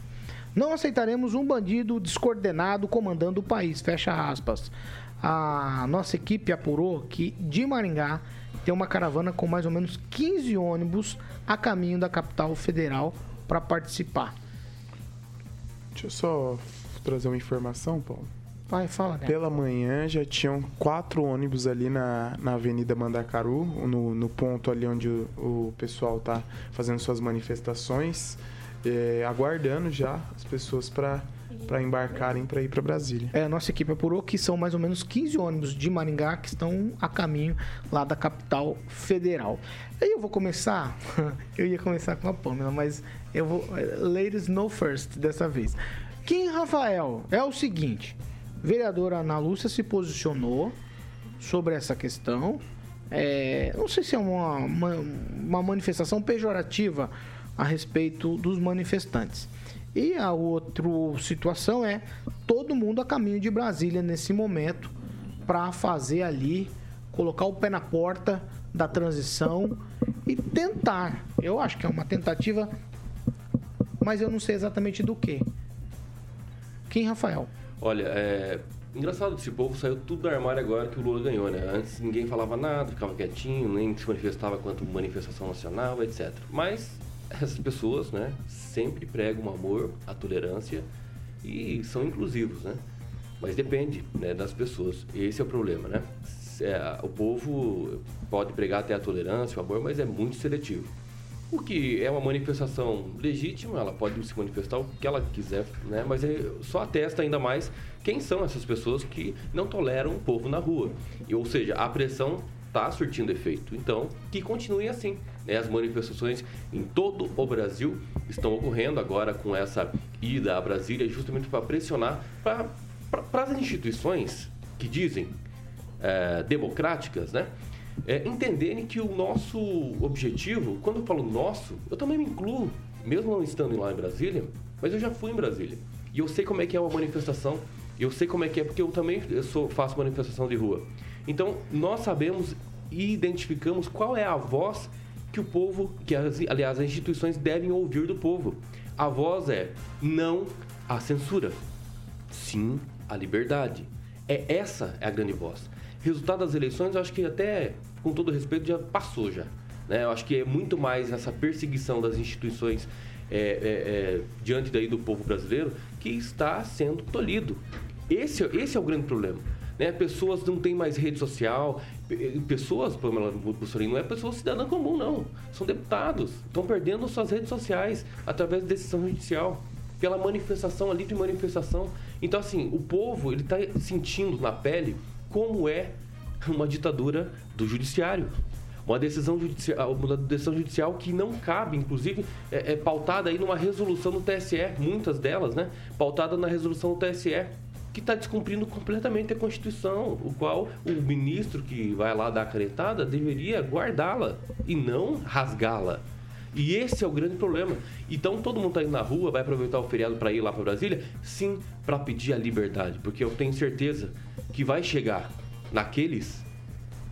Não aceitaremos um bandido descoordenado comandando o país. Fecha aspas. A nossa equipe apurou que de Maringá tem uma caravana com mais ou menos 15 ônibus a caminho da capital federal para participar. Deixa eu só trazer uma informação, Paulo. Vai, fala, né? Pela manhã já tinham quatro ônibus ali na, na Avenida Mandacaru, no, no ponto ali onde o, o pessoal tá fazendo suas manifestações, é, aguardando já as pessoas para embarcarem para ir para Brasília. É, a nossa equipe apurou que são mais ou menos 15 ônibus de Maringá que estão a caminho lá da capital federal. Aí eu vou começar, eu ia começar com a Pâmela, mas eu vou. Ladies no first dessa vez. Kim Rafael, é o seguinte: vereadora Ana Lúcia se posicionou sobre essa questão. É, não sei se é uma, uma, uma manifestação pejorativa a respeito dos manifestantes. E a outra situação é todo mundo a caminho de Brasília nesse momento para fazer ali, colocar o pé na porta da transição e tentar. Eu acho que é uma tentativa, mas eu não sei exatamente do que. Quem, Rafael? Olha, é. Engraçado, esse povo saiu tudo do armário agora que o Lula ganhou, né? Antes ninguém falava nada, ficava quietinho, nem se manifestava quanto manifestação nacional, etc. Mas essas pessoas, né, sempre pregam o amor, a tolerância e são inclusivos, né? Mas depende né, das pessoas. Esse é o problema, né? É, o povo pode pregar até a tolerância, o amor, mas é muito seletivo. O que é uma manifestação legítima, ela pode se manifestar o que ela quiser, né? Mas é, só atesta ainda mais quem são essas pessoas que não toleram o povo na rua. E, ou seja, a pressão está surtindo efeito. Então, que continue assim. Né? As manifestações em todo o Brasil estão ocorrendo agora com essa ida a Brasília, justamente para pressionar para as instituições que dizem é, democráticas, né? É, entenderem que o nosso objetivo, quando eu falo nosso, eu também me incluo, mesmo não estando lá em Brasília, mas eu já fui em Brasília. E eu sei como é que é uma manifestação, eu sei como é que é, porque eu também sou, faço manifestação de rua. Então, nós sabemos e identificamos qual é a voz que o povo, que as, aliás as instituições devem ouvir do povo. A voz é não à censura, sim à liberdade. É essa é a grande voz resultado das eleições, eu acho que até, com todo respeito, já passou já. Né? Eu acho que é muito mais essa perseguição das instituições é, é, é, diante daí do povo brasileiro que está sendo tolhido. Esse, esse é o grande problema. Né? Pessoas não têm mais rede social, pessoas, Pamela Bussolini, não é pessoa cidadã comum, não. São deputados, estão perdendo suas redes sociais através de decisão judicial, pela manifestação, a livre manifestação. Então, assim, o povo, ele está sentindo na pele como é uma ditadura do judiciário. Uma decisão judicial, uma decisão judicial que não cabe, inclusive, é, é pautada aí numa resolução do TSE, muitas delas, né? Pautada na resolução do TSE, que está descumprindo completamente a Constituição, o qual o ministro que vai lá dar a canetada deveria guardá-la e não rasgá-la. E esse é o grande problema. Então todo mundo está indo na rua, vai aproveitar o feriado para ir lá para Brasília? Sim, para pedir a liberdade, porque eu tenho certeza que vai chegar naqueles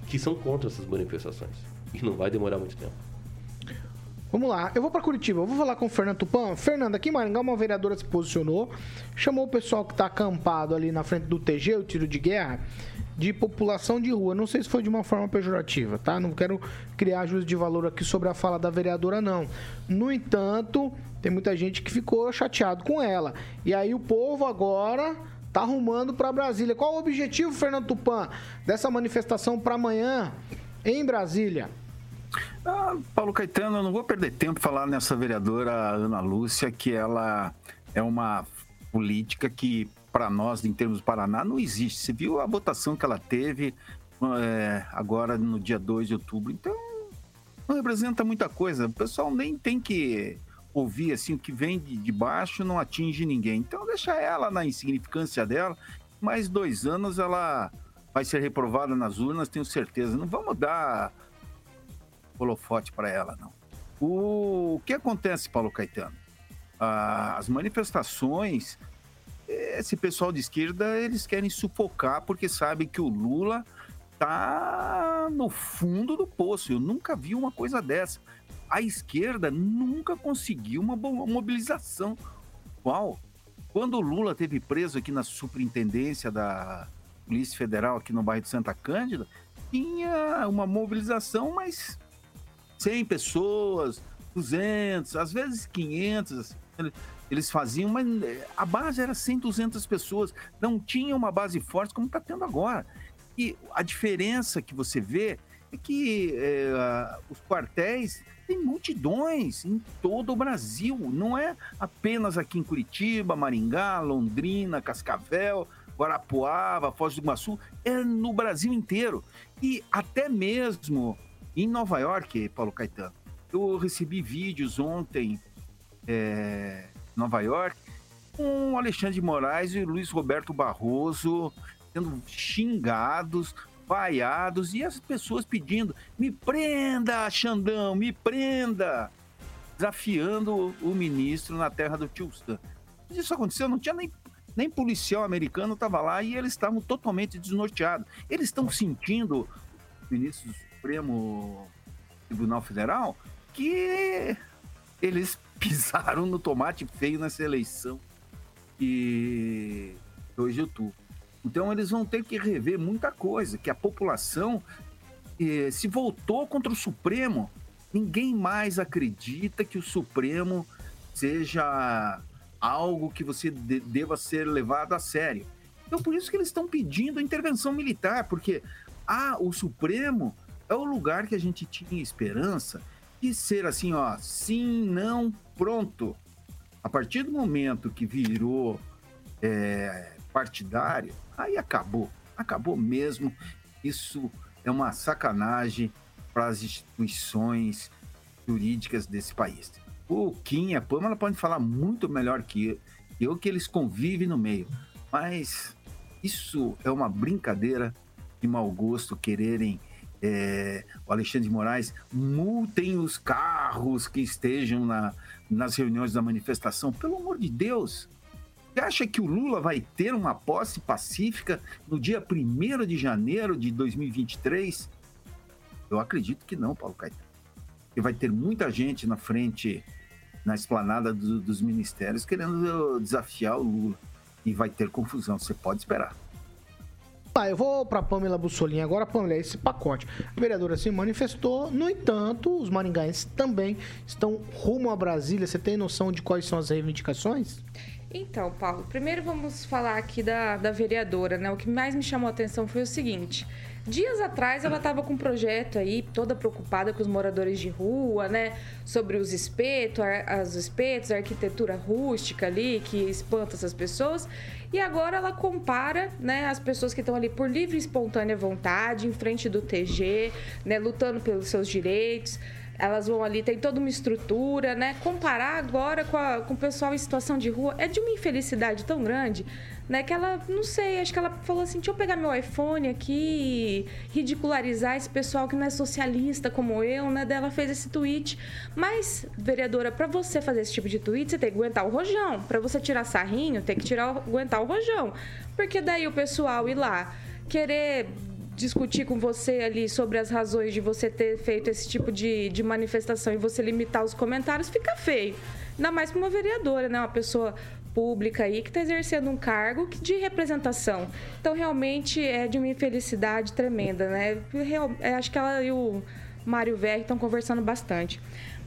que são contra essas manifestações. E não vai demorar muito tempo. Vamos lá, eu vou para Curitiba, eu vou falar com o Fernando Tupan. Fernando, aqui em Maringá, uma vereadora se posicionou, chamou o pessoal que está acampado ali na frente do TG, o tiro de guerra, de população de rua. Não sei se foi de uma forma pejorativa, tá? Não quero criar juízo de valor aqui sobre a fala da vereadora, não. No entanto, tem muita gente que ficou chateado com ela. E aí o povo agora tá arrumando para Brasília. Qual o objetivo, Fernando Tupan, dessa manifestação para amanhã em Brasília? Ah, Paulo Caetano, eu não vou perder tempo falar nessa vereadora Ana Lúcia, que ela é uma política que, para nós, em termos do Paraná, não existe. Você viu a votação que ela teve é, agora no dia 2 de outubro. Então, não representa muita coisa. O pessoal nem tem que ouvir assim, o que vem de, baixo não atinge ninguém. Então deixa ela na insignificância dela. Mais dois anos ela vai ser reprovada nas urnas, tenho certeza. Não vamos dar holofote para ela, não. O, o que acontece, Paulo Caetano? Ah, as manifestações, esse pessoal de esquerda, eles querem sufocar porque sabem que o Lula tá no fundo do poço. Eu nunca vi uma coisa dessa a esquerda nunca conseguiu uma mobilização. Qual? Quando o Lula teve preso aqui na superintendência da Polícia Federal, aqui no bairro de Santa Cândida, tinha uma mobilização, mas 100 pessoas, 200, às vezes 500, eles faziam, mas eh, a base era 100, 200 pessoas. Não tinha uma base forte como está tendo agora. E a diferença que você vê é que é, os quartéis tem multidões em todo o Brasil. Não é apenas aqui em Curitiba, Maringá, Londrina, Cascavel, Guarapuava, Foz do Iguaçu. É no Brasil inteiro. E até mesmo em Nova York, Paulo Caetano. Eu recebi vídeos ontem é, Nova York com Alexandre de Moraes e Luiz Roberto Barroso sendo xingados vaiados e as pessoas pedindo: me prenda, Xandão, me prenda! Desafiando o ministro na terra do tio. Isso aconteceu, não tinha nem, nem policial americano estava lá e eles estavam totalmente desnorteados. Eles estão sentindo, o ministro do Supremo Tribunal Federal, que eles pisaram no tomate feio nessa eleição. E 2 de outubro. Então eles vão ter que rever muita coisa, que a população eh, se voltou contra o Supremo. Ninguém mais acredita que o Supremo seja algo que você de, deva ser levado a sério. Então por isso que eles estão pedindo intervenção militar, porque ah, o Supremo é o lugar que a gente tinha esperança ser assim, ó, sim, não, pronto. A partir do momento que virou é, partidário, aí acabou, acabou mesmo. Isso é uma sacanagem para as instituições jurídicas desse país. O Kim e a Pamela podem falar muito melhor que eu, que eles convivem no meio. Mas isso é uma brincadeira de mau gosto quererem é, o Alexandre de Moraes multem os carros que estejam na, nas reuniões da manifestação. Pelo amor de Deus, você acha que o Lula vai ter uma posse pacífica no dia 1 de janeiro de 2023? Eu acredito que não, Paulo Caetano. E vai ter muita gente na frente, na esplanada do, dos ministérios, querendo desafiar o Lula. E vai ter confusão, você pode esperar. Tá, eu vou para Pamela Bussolini agora. Pamela, esse pacote. A vereadora se manifestou, no entanto, os maringaenses também estão rumo a Brasília. Você tem noção de quais são as reivindicações? Então, Paulo, primeiro vamos falar aqui da, da vereadora, né? O que mais me chamou a atenção foi o seguinte. Dias atrás ela estava com um projeto aí, toda preocupada com os moradores de rua, né? Sobre os espetos, as espetos, a arquitetura rústica ali, que espanta essas pessoas. E agora ela compara, né, as pessoas que estão ali por livre e espontânea vontade, em frente do TG, né, lutando pelos seus direitos elas vão ali, tem toda uma estrutura, né? Comparar agora com, a, com o pessoal em situação de rua é de uma infelicidade tão grande, né? Que ela, não sei, acho que ela falou assim: deixa eu pegar meu iPhone aqui e ridicularizar esse pessoal que não é socialista como eu, né? Daí ela fez esse tweet. Mas, vereadora, para você fazer esse tipo de tweet, você tem que aguentar o rojão. Para você tirar sarrinho, tem que tirar, aguentar o rojão. Porque daí o pessoal ir lá querer discutir com você ali sobre as razões de você ter feito esse tipo de, de manifestação e você limitar os comentários, fica feio. Ainda mais para uma vereadora, né? Uma pessoa pública aí que está exercendo um cargo de representação. Então, realmente é de uma infelicidade tremenda, né? Real, é, acho que ela e o Mário Verri estão conversando bastante.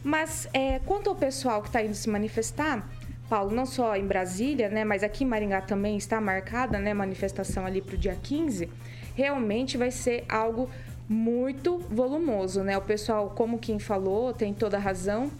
Mas, é, quanto ao pessoal que está indo se manifestar, Paulo, não só em Brasília, né, mas aqui em Maringá também está marcada, né, manifestação ali para o dia 15 realmente vai ser algo muito volumoso, né? O pessoal, como quem falou, tem toda a razão.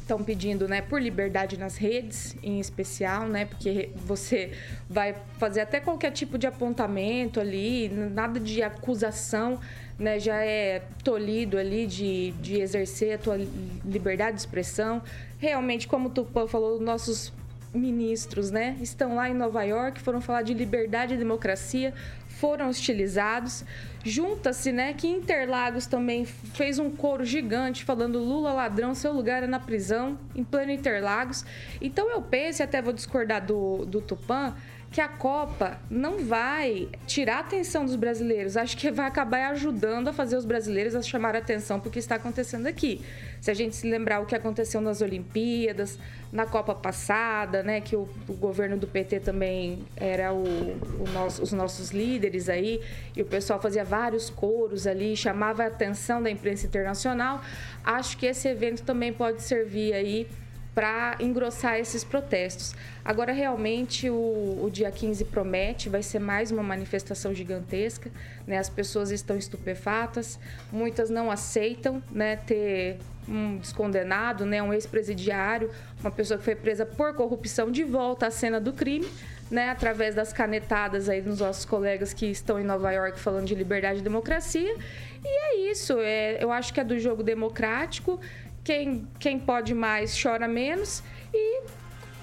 Estão pedindo, né, por liberdade nas redes, em especial, né, porque você vai fazer até qualquer tipo de apontamento ali, nada de acusação, né, já é tolhido ali de, de exercer a tua liberdade de expressão. Realmente, como o Tupã falou, nossos ministros, né, estão lá em Nova York, foram falar de liberdade e democracia, foram hostilizados. Junta-se, né, que Interlagos também fez um coro gigante falando Lula ladrão, seu lugar é na prisão, em pleno Interlagos. Então eu penso, e até vou discordar do, do Tupã, que a Copa não vai tirar a atenção dos brasileiros. Acho que vai acabar ajudando a fazer os brasileiros a chamar a atenção para o que está acontecendo aqui. Se a gente se lembrar o que aconteceu nas Olimpíadas, na Copa passada, né, que o, o governo do PT também era o, o nosso, os nossos líderes aí, e o pessoal fazia vários coros ali, chamava a atenção da imprensa internacional. Acho que esse evento também pode servir aí para engrossar esses protestos. Agora, realmente, o, o, dia 15 promete, vai ser mais uma manifestação gigantesca. Né? As pessoas estão estupefatas, muitas não aceitam né, ter um descondenado, né, um ex-presidiário, uma pessoa que foi presa por corrupção, de volta à cena do crime. Né, através das canetadas aí dos nossos colegas que estão em Nova York falando de liberdade e democracia. E é isso, é, eu acho que é do jogo democrático. Quem, quem pode mais chora menos e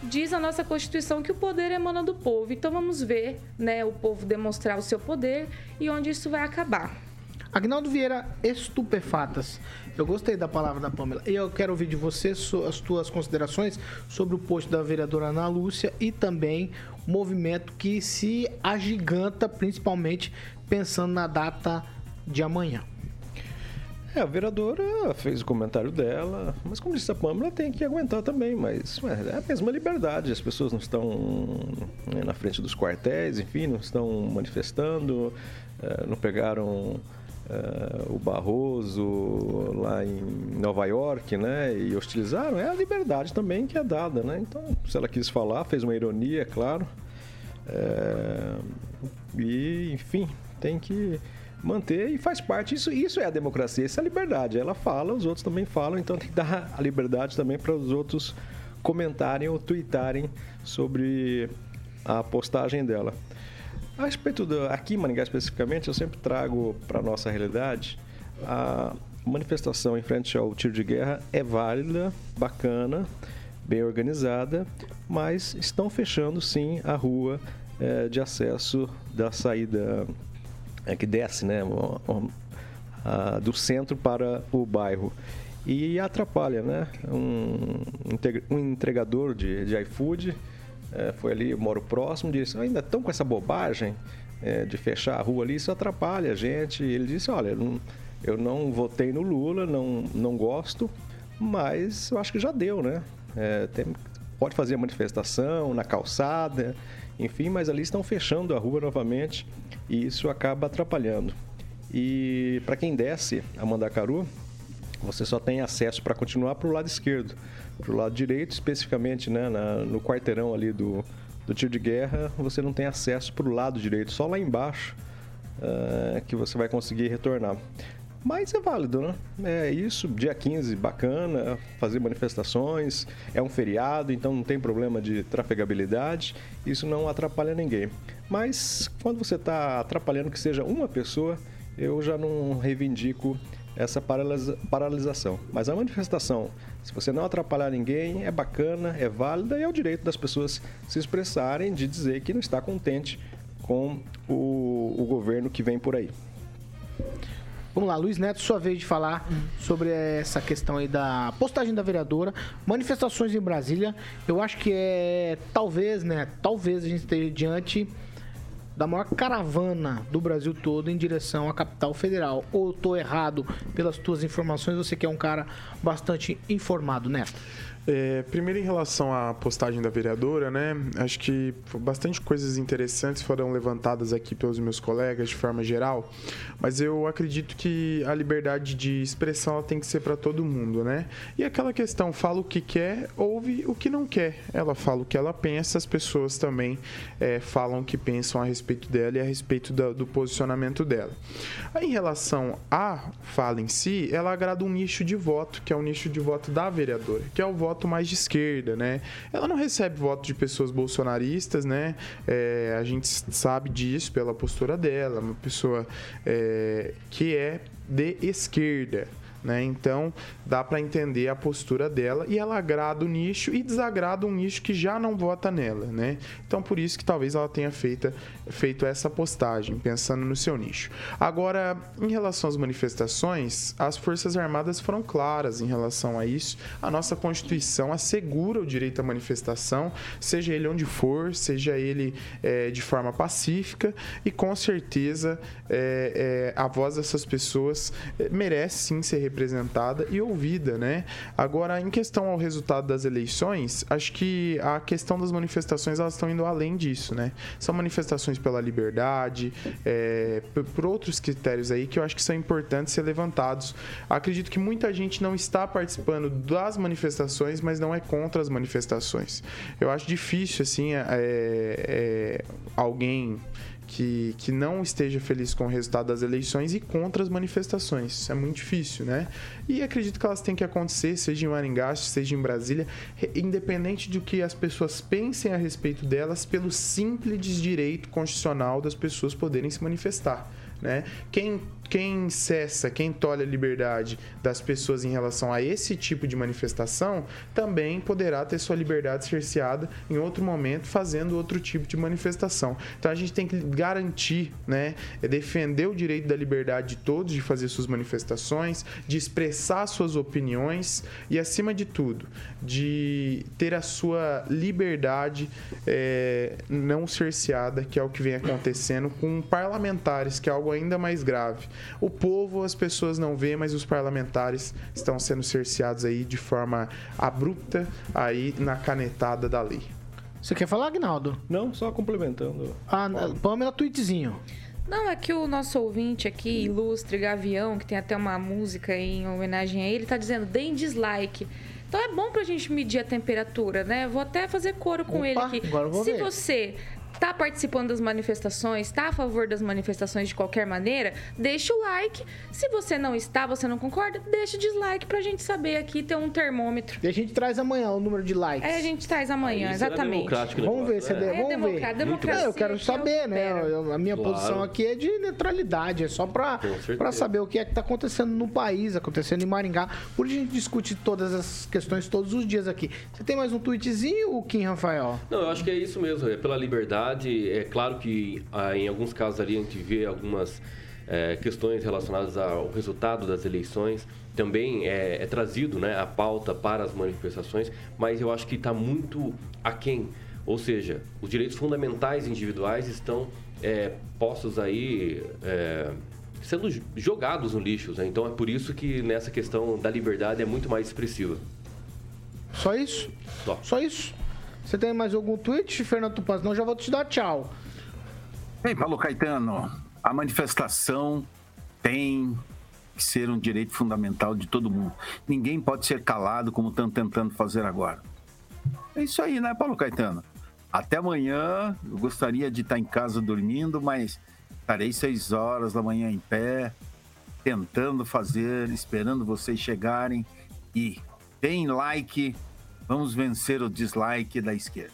diz a nossa Constituição que o poder emana do povo. Então vamos ver né, o povo demonstrar o seu poder e onde isso vai acabar. Agnaldo Vieira, estupefatas. Eu gostei da palavra da Pamela. E eu quero ouvir de você as tuas considerações sobre o post da vereadora Ana Lúcia e também o movimento que se agiganta, principalmente pensando na data de amanhã. É, a vereadora fez o comentário dela, mas como disse a Pâmela, tem que aguentar também, mas é a mesma liberdade, as pessoas não estão na frente dos quartéis, enfim, não estão manifestando, eh, não pegaram eh, o Barroso lá em Nova York, né? E hostilizaram. É a liberdade também que é dada, né? Então, se ela quis falar, fez uma ironia, é claro. É, e, enfim, tem que manter e faz parte. Isso, isso é a democracia, isso é a liberdade. Ela fala, os outros também falam, então tem que dar a liberdade também para os outros comentarem ou tweetarem sobre a postagem dela. A respeito do, aqui Maringá especificamente, eu sempre trago para a nossa realidade a manifestação em frente ao tiro de guerra é válida, bacana, bem organizada, mas estão fechando sim a rua é, de acesso da saída é, que desce, né, a, do centro para o bairro e atrapalha, né? Um, um entregador de, de iFood é, foi ali, eu moro próximo, disse: ainda estão com essa bobagem é, de fechar a rua ali, isso atrapalha a gente. E ele disse: olha, eu não votei no Lula, não, não gosto, mas eu acho que já deu, né? É, tem, pode fazer manifestação na calçada, enfim, mas ali estão fechando a rua novamente e isso acaba atrapalhando. E para quem desce a Mandacaru, você só tem acesso para continuar para o lado esquerdo. Para o lado direito, especificamente né, na, no quarteirão ali do, do tiro de guerra, você não tem acesso para o lado direito, só lá embaixo uh, que você vai conseguir retornar. Mas é válido, né? É isso, dia 15, bacana, fazer manifestações, é um feriado, então não tem problema de trafegabilidade, isso não atrapalha ninguém. Mas quando você está atrapalhando que seja uma pessoa, eu já não reivindico essa paralisação. Mas a manifestação, se você não atrapalhar ninguém, é bacana, é válida e é o direito das pessoas se expressarem, de dizer que não está contente com o, o governo que vem por aí. Vamos lá, Luiz Neto, sua vez de falar sobre essa questão aí da postagem da vereadora, manifestações em Brasília. Eu acho que é talvez, né? Talvez a gente esteja diante da maior caravana do Brasil todo em direção à capital federal. Ou estou errado pelas tuas informações? Você que é um cara bastante informado, né? É, primeiro, em relação à postagem da vereadora, né? Acho que bastante coisas interessantes foram levantadas aqui pelos meus colegas de forma geral, mas eu acredito que a liberdade de expressão tem que ser para todo mundo, né? E aquela questão, fala o que quer, ouve o que não quer. Ela fala o que ela pensa, as pessoas também é, falam o que pensam a respeito dela e a respeito do, do posicionamento dela. Aí, em relação à fala em si, ela agrada um nicho de voto, que é o nicho de voto da vereadora, que é o voto voto mais de esquerda, né? Ela não recebe voto de pessoas bolsonaristas, né? É, a gente sabe disso pela postura dela, uma pessoa é, que é de esquerda, né? Então, dá para entender a postura dela e ela agrada o nicho e desagrada um nicho que já não vota nela, né? Então, por isso que talvez ela tenha feita, feito essa postagem, pensando no seu nicho. Agora, em relação às manifestações, as Forças Armadas foram claras em relação a isso. A nossa Constituição assegura o direito à manifestação, seja ele onde for, seja ele é, de forma pacífica, e com certeza é, é, a voz dessas pessoas é, merece sim ser representada e ouvida, né? Agora, em questão ao resultado das eleições, acho que a questão das manifestações elas estão indo além disso, né? São manifestações pela liberdade, é, por outros critérios aí que eu acho que são importantes ser levantados. Acredito que muita gente não está participando das manifestações, mas não é contra as manifestações. Eu acho difícil, assim, é, é, alguém que, que não esteja feliz com o resultado das eleições e contra as manifestações. Isso é muito difícil, né? E acredito que elas têm que acontecer, seja em Maringá, seja em Brasília, independente do que as pessoas pensem a respeito delas, pelo simples direito constitucional das pessoas poderem se manifestar. Né? Quem quem cessa, quem tolhe a liberdade das pessoas em relação a esse tipo de manifestação, também poderá ter sua liberdade cerceada em outro momento, fazendo outro tipo de manifestação. Então a gente tem que garantir, né, é defender o direito da liberdade de todos de fazer suas manifestações, de expressar suas opiniões e, acima de tudo, de ter a sua liberdade é, não cerceada, que é o que vem acontecendo com parlamentares, que é algo ainda mais grave. O povo, as pessoas não vê, mas os parlamentares estão sendo cerceados aí de forma abrupta aí na canetada da lei. Você quer falar, Agnaldo? Não, só complementando. Ah, Pamela, tweetzinho. Não, é que o nosso ouvinte aqui, Ilustre Gavião, que tem até uma música em homenagem a ele, tá dizendo, deem dislike. Então é bom pra gente medir a temperatura, né? Vou até fazer coro com Opa, ele aqui. agora eu vou Se ver. você tá participando das manifestações, tá a favor das manifestações de qualquer maneira, deixa o like. Se você não está, você não concorda, deixa o dislike pra gente saber aqui, ter um termômetro. E a gente traz amanhã o número de likes. Aí a gente traz amanhã, Aí será exatamente. democrático o Vamos ver se é, de-? É vamos democrático, ver. democracia Não, eu quero que é saber, que né? Eu- a minha Claro. posição aqui é de neutralidade, é só pra, pra saber o que é que tá acontecendo no país, acontecendo em Maringá. Por isso a gente discute todas essas questões todos os dias aqui. Você tem mais um tweetzinho, o Kim Rafael? Não, eu acho que é isso mesmo, é pela liberdade. É claro que ah, em alguns casos ali a gente vê algumas eh, questões relacionadas ao resultado das eleições. Também é, é trazido né, a pauta para as manifestações, mas eu acho que está muito aquém. Ou seja, os direitos fundamentais individuais estão eh, postos aí. eh, sendo jogados no lixo, né? então é por isso que nessa questão da liberdade é muito mais expressiva. Só isso? Só. Só isso? Você tem mais algum tweet, Fernando Tupan? Eu já vou te dar tchau. Bem, Paulo Caetano, a manifestação tem que ser um direito fundamental de todo mundo. Ninguém pode ser calado como estão tentando fazer agora. É isso aí, né, Paulo Caetano? Até amanhã, eu gostaria de estar em casa dormindo, mas estarei seis horas da manhã em pé, tentando fazer, esperando vocês chegarem. E deem like, vamos vencer o dislike da esquerda.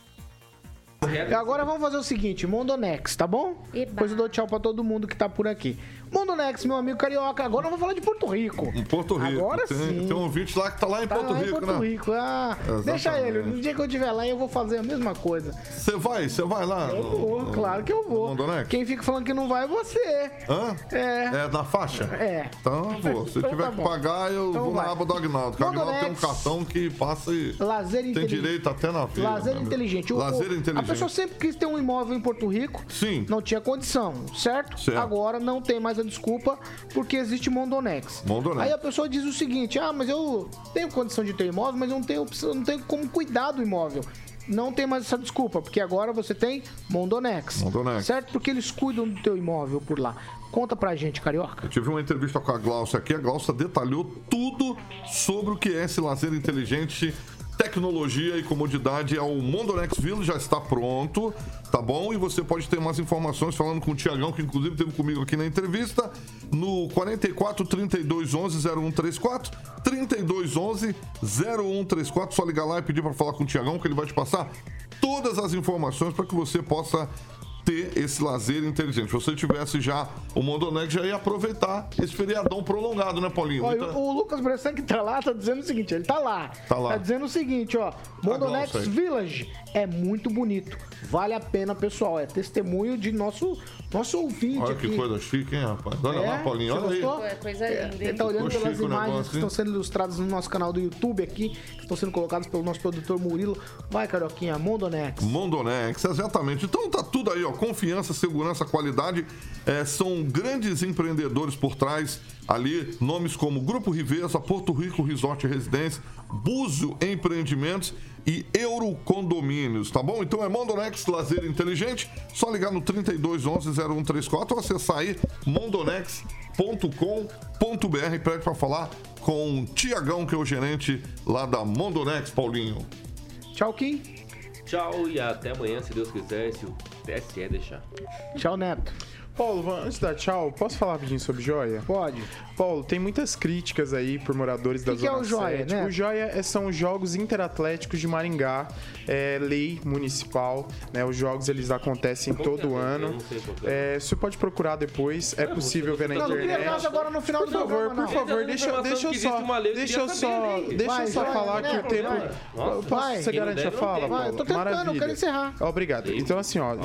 E agora vamos fazer o seguinte, Mondonex, tá bom? Eba. Depois eu dou tchau pra todo mundo que tá por aqui. Mondonex, meu amigo carioca, agora eu vou falar de Porto Rico. Em Porto Rico. Agora tem, sim. tem um ouvinte lá que tá lá em Tá Porto lá em Rico, Porto né? Rico. Ah, Exatamente. deixa ele. No dia que eu estiver lá, eu vou fazer a mesma coisa. Você vai, você vai lá? Eu vou, no- claro que eu vou. no Mondonex? Quem fica falando que não vai é você. Hã? É. É na faixa? É. Então eu vou. Se Então tiver tá que pagar, eu Então vou vai. na aba do Agnaldo. O Agnaldo tem um cartão que passa e Lazer tem direito até na vida. Lazer né? inteligente. O- Lazer inteligente. A pessoa sempre quis ter um imóvel em Porto Rico. Sim. Não tinha condição, certo? Certo. Agora não tem mais a desculpa porque existe Mondonex. Mondonex. Aí a pessoa diz o seguinte: ah, mas eu tenho condição de ter imóvel, mas eu não tenho, não tenho como cuidar do imóvel. Não tem mais essa desculpa, porque agora você tem Mondonex. Mondonex. Certo? Porque eles cuidam do teu imóvel por lá. Conta pra gente, carioca. Eu tive uma entrevista com a Glaucia aqui. A Glaucia detalhou tudo sobre o que é esse lazer inteligente. Tecnologia e comodidade é o Mondonex Village, já está pronto, tá bom? E você pode ter mais informações falando com o Tiagão, que inclusive esteve comigo aqui na entrevista, no 44 32 11 0134, 32 11 0134. Só ligar lá e pedir para falar com o Tiagão, que ele vai te passar todas as informações para que você possa ter esse lazer inteligente. Se você tivesse já o Mondonex, já ia aproveitar esse feriadão prolongado, né, Paulinho? Olha, Muita- o Lucas Bressan que tá lá, tá dizendo o seguinte, ele tá lá. Tá lá. dizendo o seguinte, ó. Mondonex aí. Village é muito bonito. Vale a pena, pessoal. É testemunho de nosso, nosso ouvinte Olha aqui. que coisa chique, hein, rapaz? Olha É? lá, Paulinho, Você olha aí. gostou? Pô, é coisa linda, Ele tá olhando Ficou pelas imagens negócio, que estão sendo ilustradas no nosso canal do YouTube aqui, que estão sendo colocadas pelo nosso produtor Murilo. Vai, Carioquinha, Mondonex. Mondonex, exatamente. Então tá tudo aí, ó. Confiança, segurança, qualidade. É, são grandes empreendedores por trás ali. Nomes como Grupo Riveza, Porto Rico Resort e Residência, Búzio Empreendimentos e Euro Condomínios, tá bom? Então é Mondonex Lazer Inteligente. Só ligar no 3211 0134 ou acessar aí mondonex.com.br pede pra falar com o Tiagão, que é o gerente lá da Mondonex, Paulinho. Tchau, Kim. Tchau e até amanhã, se Deus quiser, se o TSE deixar. Tchau, Neto. Paulo, antes da tchau, posso falar rapidinho sobre joia? Pode. Paulo, tem muitas críticas aí por moradores da Que que é Zona o Joia, 7. né? O Joia é- são os Jogos Interatléticos de Maringá, é lei municipal, né? Os jogos eles acontecem Como todo é? Eu ano. não é. É, você pode procurar depois, é possível ver na Não, não internet. caso agora no final Por do favor, programa, por não. favor, deixa, deixa eu só, eu deixa eu só, né? deixa eu só vai, falar né, que o tempo. Nossa, Vai. Você não garante a não fala. Vai, eu tô tentando, eu Maravilha. quero encerrar. Obrigado. Então, assim, ó,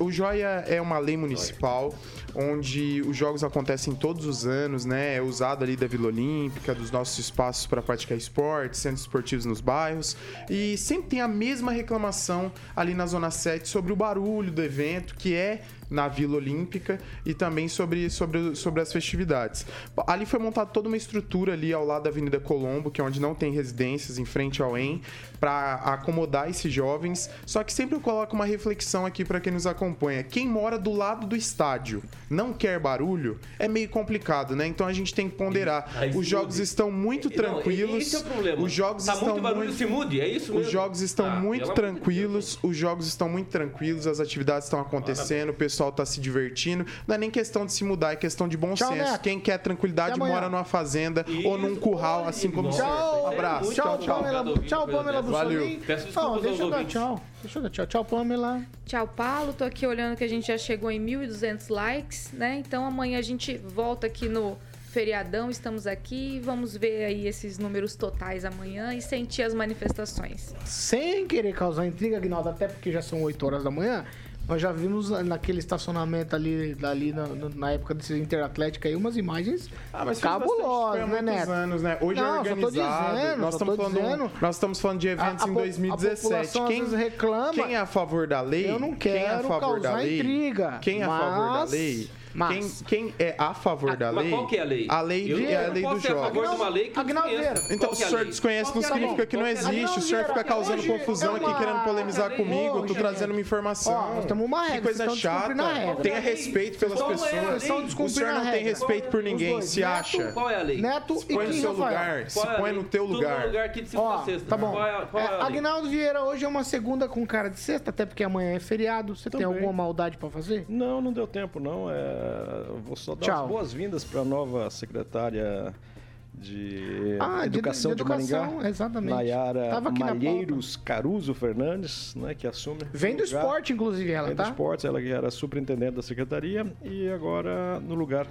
o Joia é uma lei municipal onde os jogos acontecem todos os anos, né? É usado ali da Vila Olímpica, dos nossos espaços para praticar esportes, centros esportivos nos bairros. E sempre tem a mesma reclamação ali na Zona 7 sobre o barulho do evento, que é na Vila Olímpica e também sobre, sobre, sobre as festividades. Ali foi montada toda uma estrutura ali ao lado da Avenida Colombo, que é onde não tem residências, em frente ao EM, para acomodar esses jovens. Só que sempre eu coloco uma reflexão aqui para quem nos acompanha. Quem mora do lado do estádio não quer barulho, é meio complicado, né? Então a gente tem que ponderar. Aí Os jogos mude. estão muito Não, tranquilos. esse é o problema. Os jogos Tá estão muito barulho, se mude, é isso Os mesmo? jogos estão Ah, muito de tranquilos, os jogos estão muito tranquilos, as atividades estão acontecendo, o pessoal está se divertindo. Não é nem questão de se mudar, é questão de bom Tchau, senso. Neto. Quem quer tranquilidade mora numa fazenda ou num curral, assim como Nossa, você. Tchau, Um abraço. Tchau, Tchau, tchau. Pamela, tchau, Pamela Bussolini. Peço desculpas Não, deixa eu dar ouvintes. tchau. Deixa eu dar tchau. Tchau, Pamela. Tchau, Paulo. Tô aqui olhando que a gente já chegou em 1.200 likes, né? Então amanhã a gente volta aqui no feriadão, estamos aqui. Vamos ver aí esses números totais amanhã e sentir as manifestações. Sem querer causar intriga, Aguinaldo, até porque já são 8 horas da manhã, nós já vimos naquele estacionamento ali, ali na, na época desse Interatlético aí umas imagens Ah, mas cabulosas, né, Neto? anos, né? Hoje Não, é só tô organizado. dizendo, nós, estamos falando, dizendo. nós estamos falando de eventos A- a em po- a 2017. população às Quem, reclama. quem é a favor da lei? Eu não quem é a quero favor da lei? intriga, Quem é a favor da mas- lei? Mas- Quem, quem é a favor da Mas lei? qual que é a lei? A lei de- é a eu lei não do posso ser a jogo. favor de uma lei que. Vieira. Então, se que é o a senhor desconhece, não que é a significa que não que é a existe. O senhor fica causando confusão aqui, querendo polemizar comigo. Eu tô trazendo uma informação. Ó, nós temos uma Que regra, coisa vocês estão chata. a. Tenha respeito pelas é a pessoas. O senhor a não tem respeito por ninguém, se acha. Qual é a lei? Neto Se e põe no quem, seu lugar, se é a põe no teu lugar. no lugar aqui de segunda Ó, a sexta. tá bom. Qual é a- é a É? Agnaldo Vieira, hoje é uma segunda com cara de sexta, até porque amanhã é feriado. Você tem alguma maldade pra fazer? Não, não deu tempo, não. É, vou só dar Tchau. as boas-vindas para a nova secretária de Ah, de- Educação de de, educação, Maringá, exatamente. Nayara Tava Malheiros Caruso Fernandes, né, que assume. Vem do lugar- esporte, inclusive, ela, Vem tá? do esportes, ela que era superintendente da secretaria e agora no lugar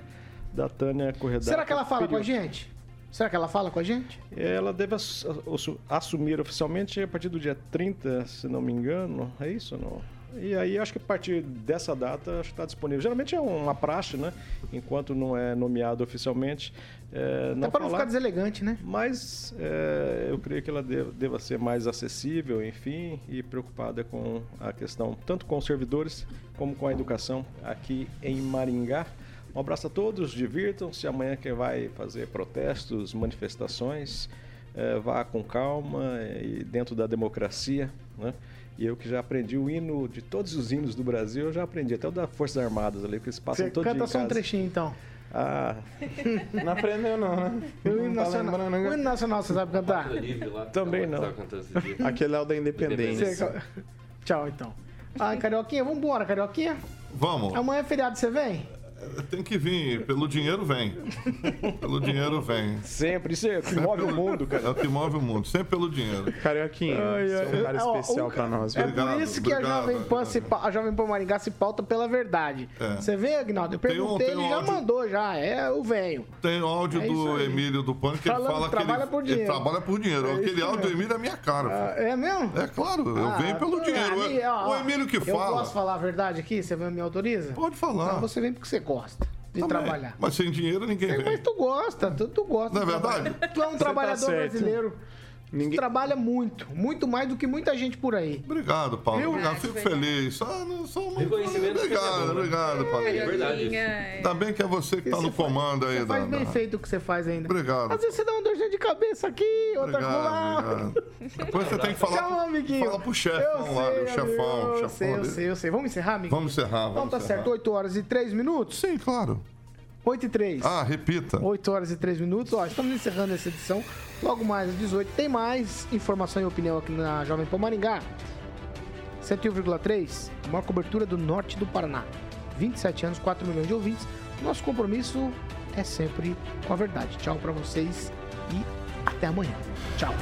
da Tânia Corredor. Será que ela fala com a gente? Será que ela fala com a gente? Ela deve ass- assu- assumir oficialmente a partir do dia 30, se não me engano. É isso ou não? E aí acho que a partir dessa data acho que está disponível. Geralmente é uma praxe, né? Enquanto não é nomeado oficialmente. É, não Até não falar, ficar deselegante, né? Mas é, eu creio que ela deva, deva ser mais acessível, enfim, e preocupada com a questão, tanto com os servidores como com a educação aqui em Maringá. Um abraço a todos, divirtam-se. Amanhã quem vai fazer protestos, manifestações, eh, vá com calma e dentro da democracia, né? E eu que já aprendi o hino de todos os hinos do Brasil, eu já aprendi até o da Forças Armadas ali, que eles passam Você todo dia canta só um trechinho, então. Ah, Não aprendeu, não, né? O hino Não tá nacional, lembrando, o né? hino nacional, você sabe cantar? Livre lá. Também não. Aquele é o da Independência. Tchau, então. Ai, Carioquinha, vambora, Carioquinha. Vamos. Amanhã é feriado, você vem? Tem que vir. Pelo dinheiro vem. Pelo dinheiro vem. sempre, isso é o que move o mundo, É cara. o que move o mundo. Sempre pelo dinheiro. Carioquinha, você é um cara Ó, especial o- pra nós. É por isso que a Jovem, Pan se, pa- a Jovem Pan Maringá se pauta pela verdade. É. Você vê, Agnaldo? Eu um- perguntei, um ele já áudio- mandou, já. É, eu venho. Tem o áudio É do aí. Emílio do Pânico que ele fala que trabalha por dinheiro. ele trabalha por dinheiro. É Aquele áudio do. Emílio é minha cara. Ah, filho. É mesmo? É claro, eu Ah, venho pelo dinheiro. ali, ó, o Emílio que Eu fala. posso falar a verdade aqui? Você me autoriza? Pode falar. Você vem porque você gosta de Também. trabalhar. Mas sem dinheiro ninguém Sim, vem. mas tu gosta, tu, tu gosta. Não é de verdade? trabalhar. Tu é um trabalhador certo. brasileiro. Ninguém- Trabalha muito, muito mais do que muita gente por aí. Obrigado, Paulo. Viu? Obrigado, fico verdade. feliz. Ah, não, sou muito... Reconhecimento Obrigado, é né? obrigado, Paulo. É verdade é. Ainda bem que é você que tá Você no faz- comando aí, Você faz bem da- feito o que você faz ainda. Obrigado. Às vezes você dá uma dorzinha de cabeça aqui, outra lá. Depois você tem que falar, Tchau, amiguinho. fala pro Eu chefão lá, sei, o chefão. Eu chefão sei, eu sei, eu sei. Vamos encerrar, amigo? Vamos encerrar, Então vamos tá encerrar. certo, 8 horas e 3 minutos. Sim, claro. 8 e 3. Ah, repita. 8 horas e 3 minutos. Ó, estamos encerrando essa edição. Logo mais às 18 tem mais informação e opinião aqui na Jovem Pan Maringá. 101,3, a maior cobertura do norte do Paraná. 27 anos, 4 milhões de ouvintes. Nosso compromisso é sempre com a verdade. Tchau pra vocês e até amanhã. Tchau.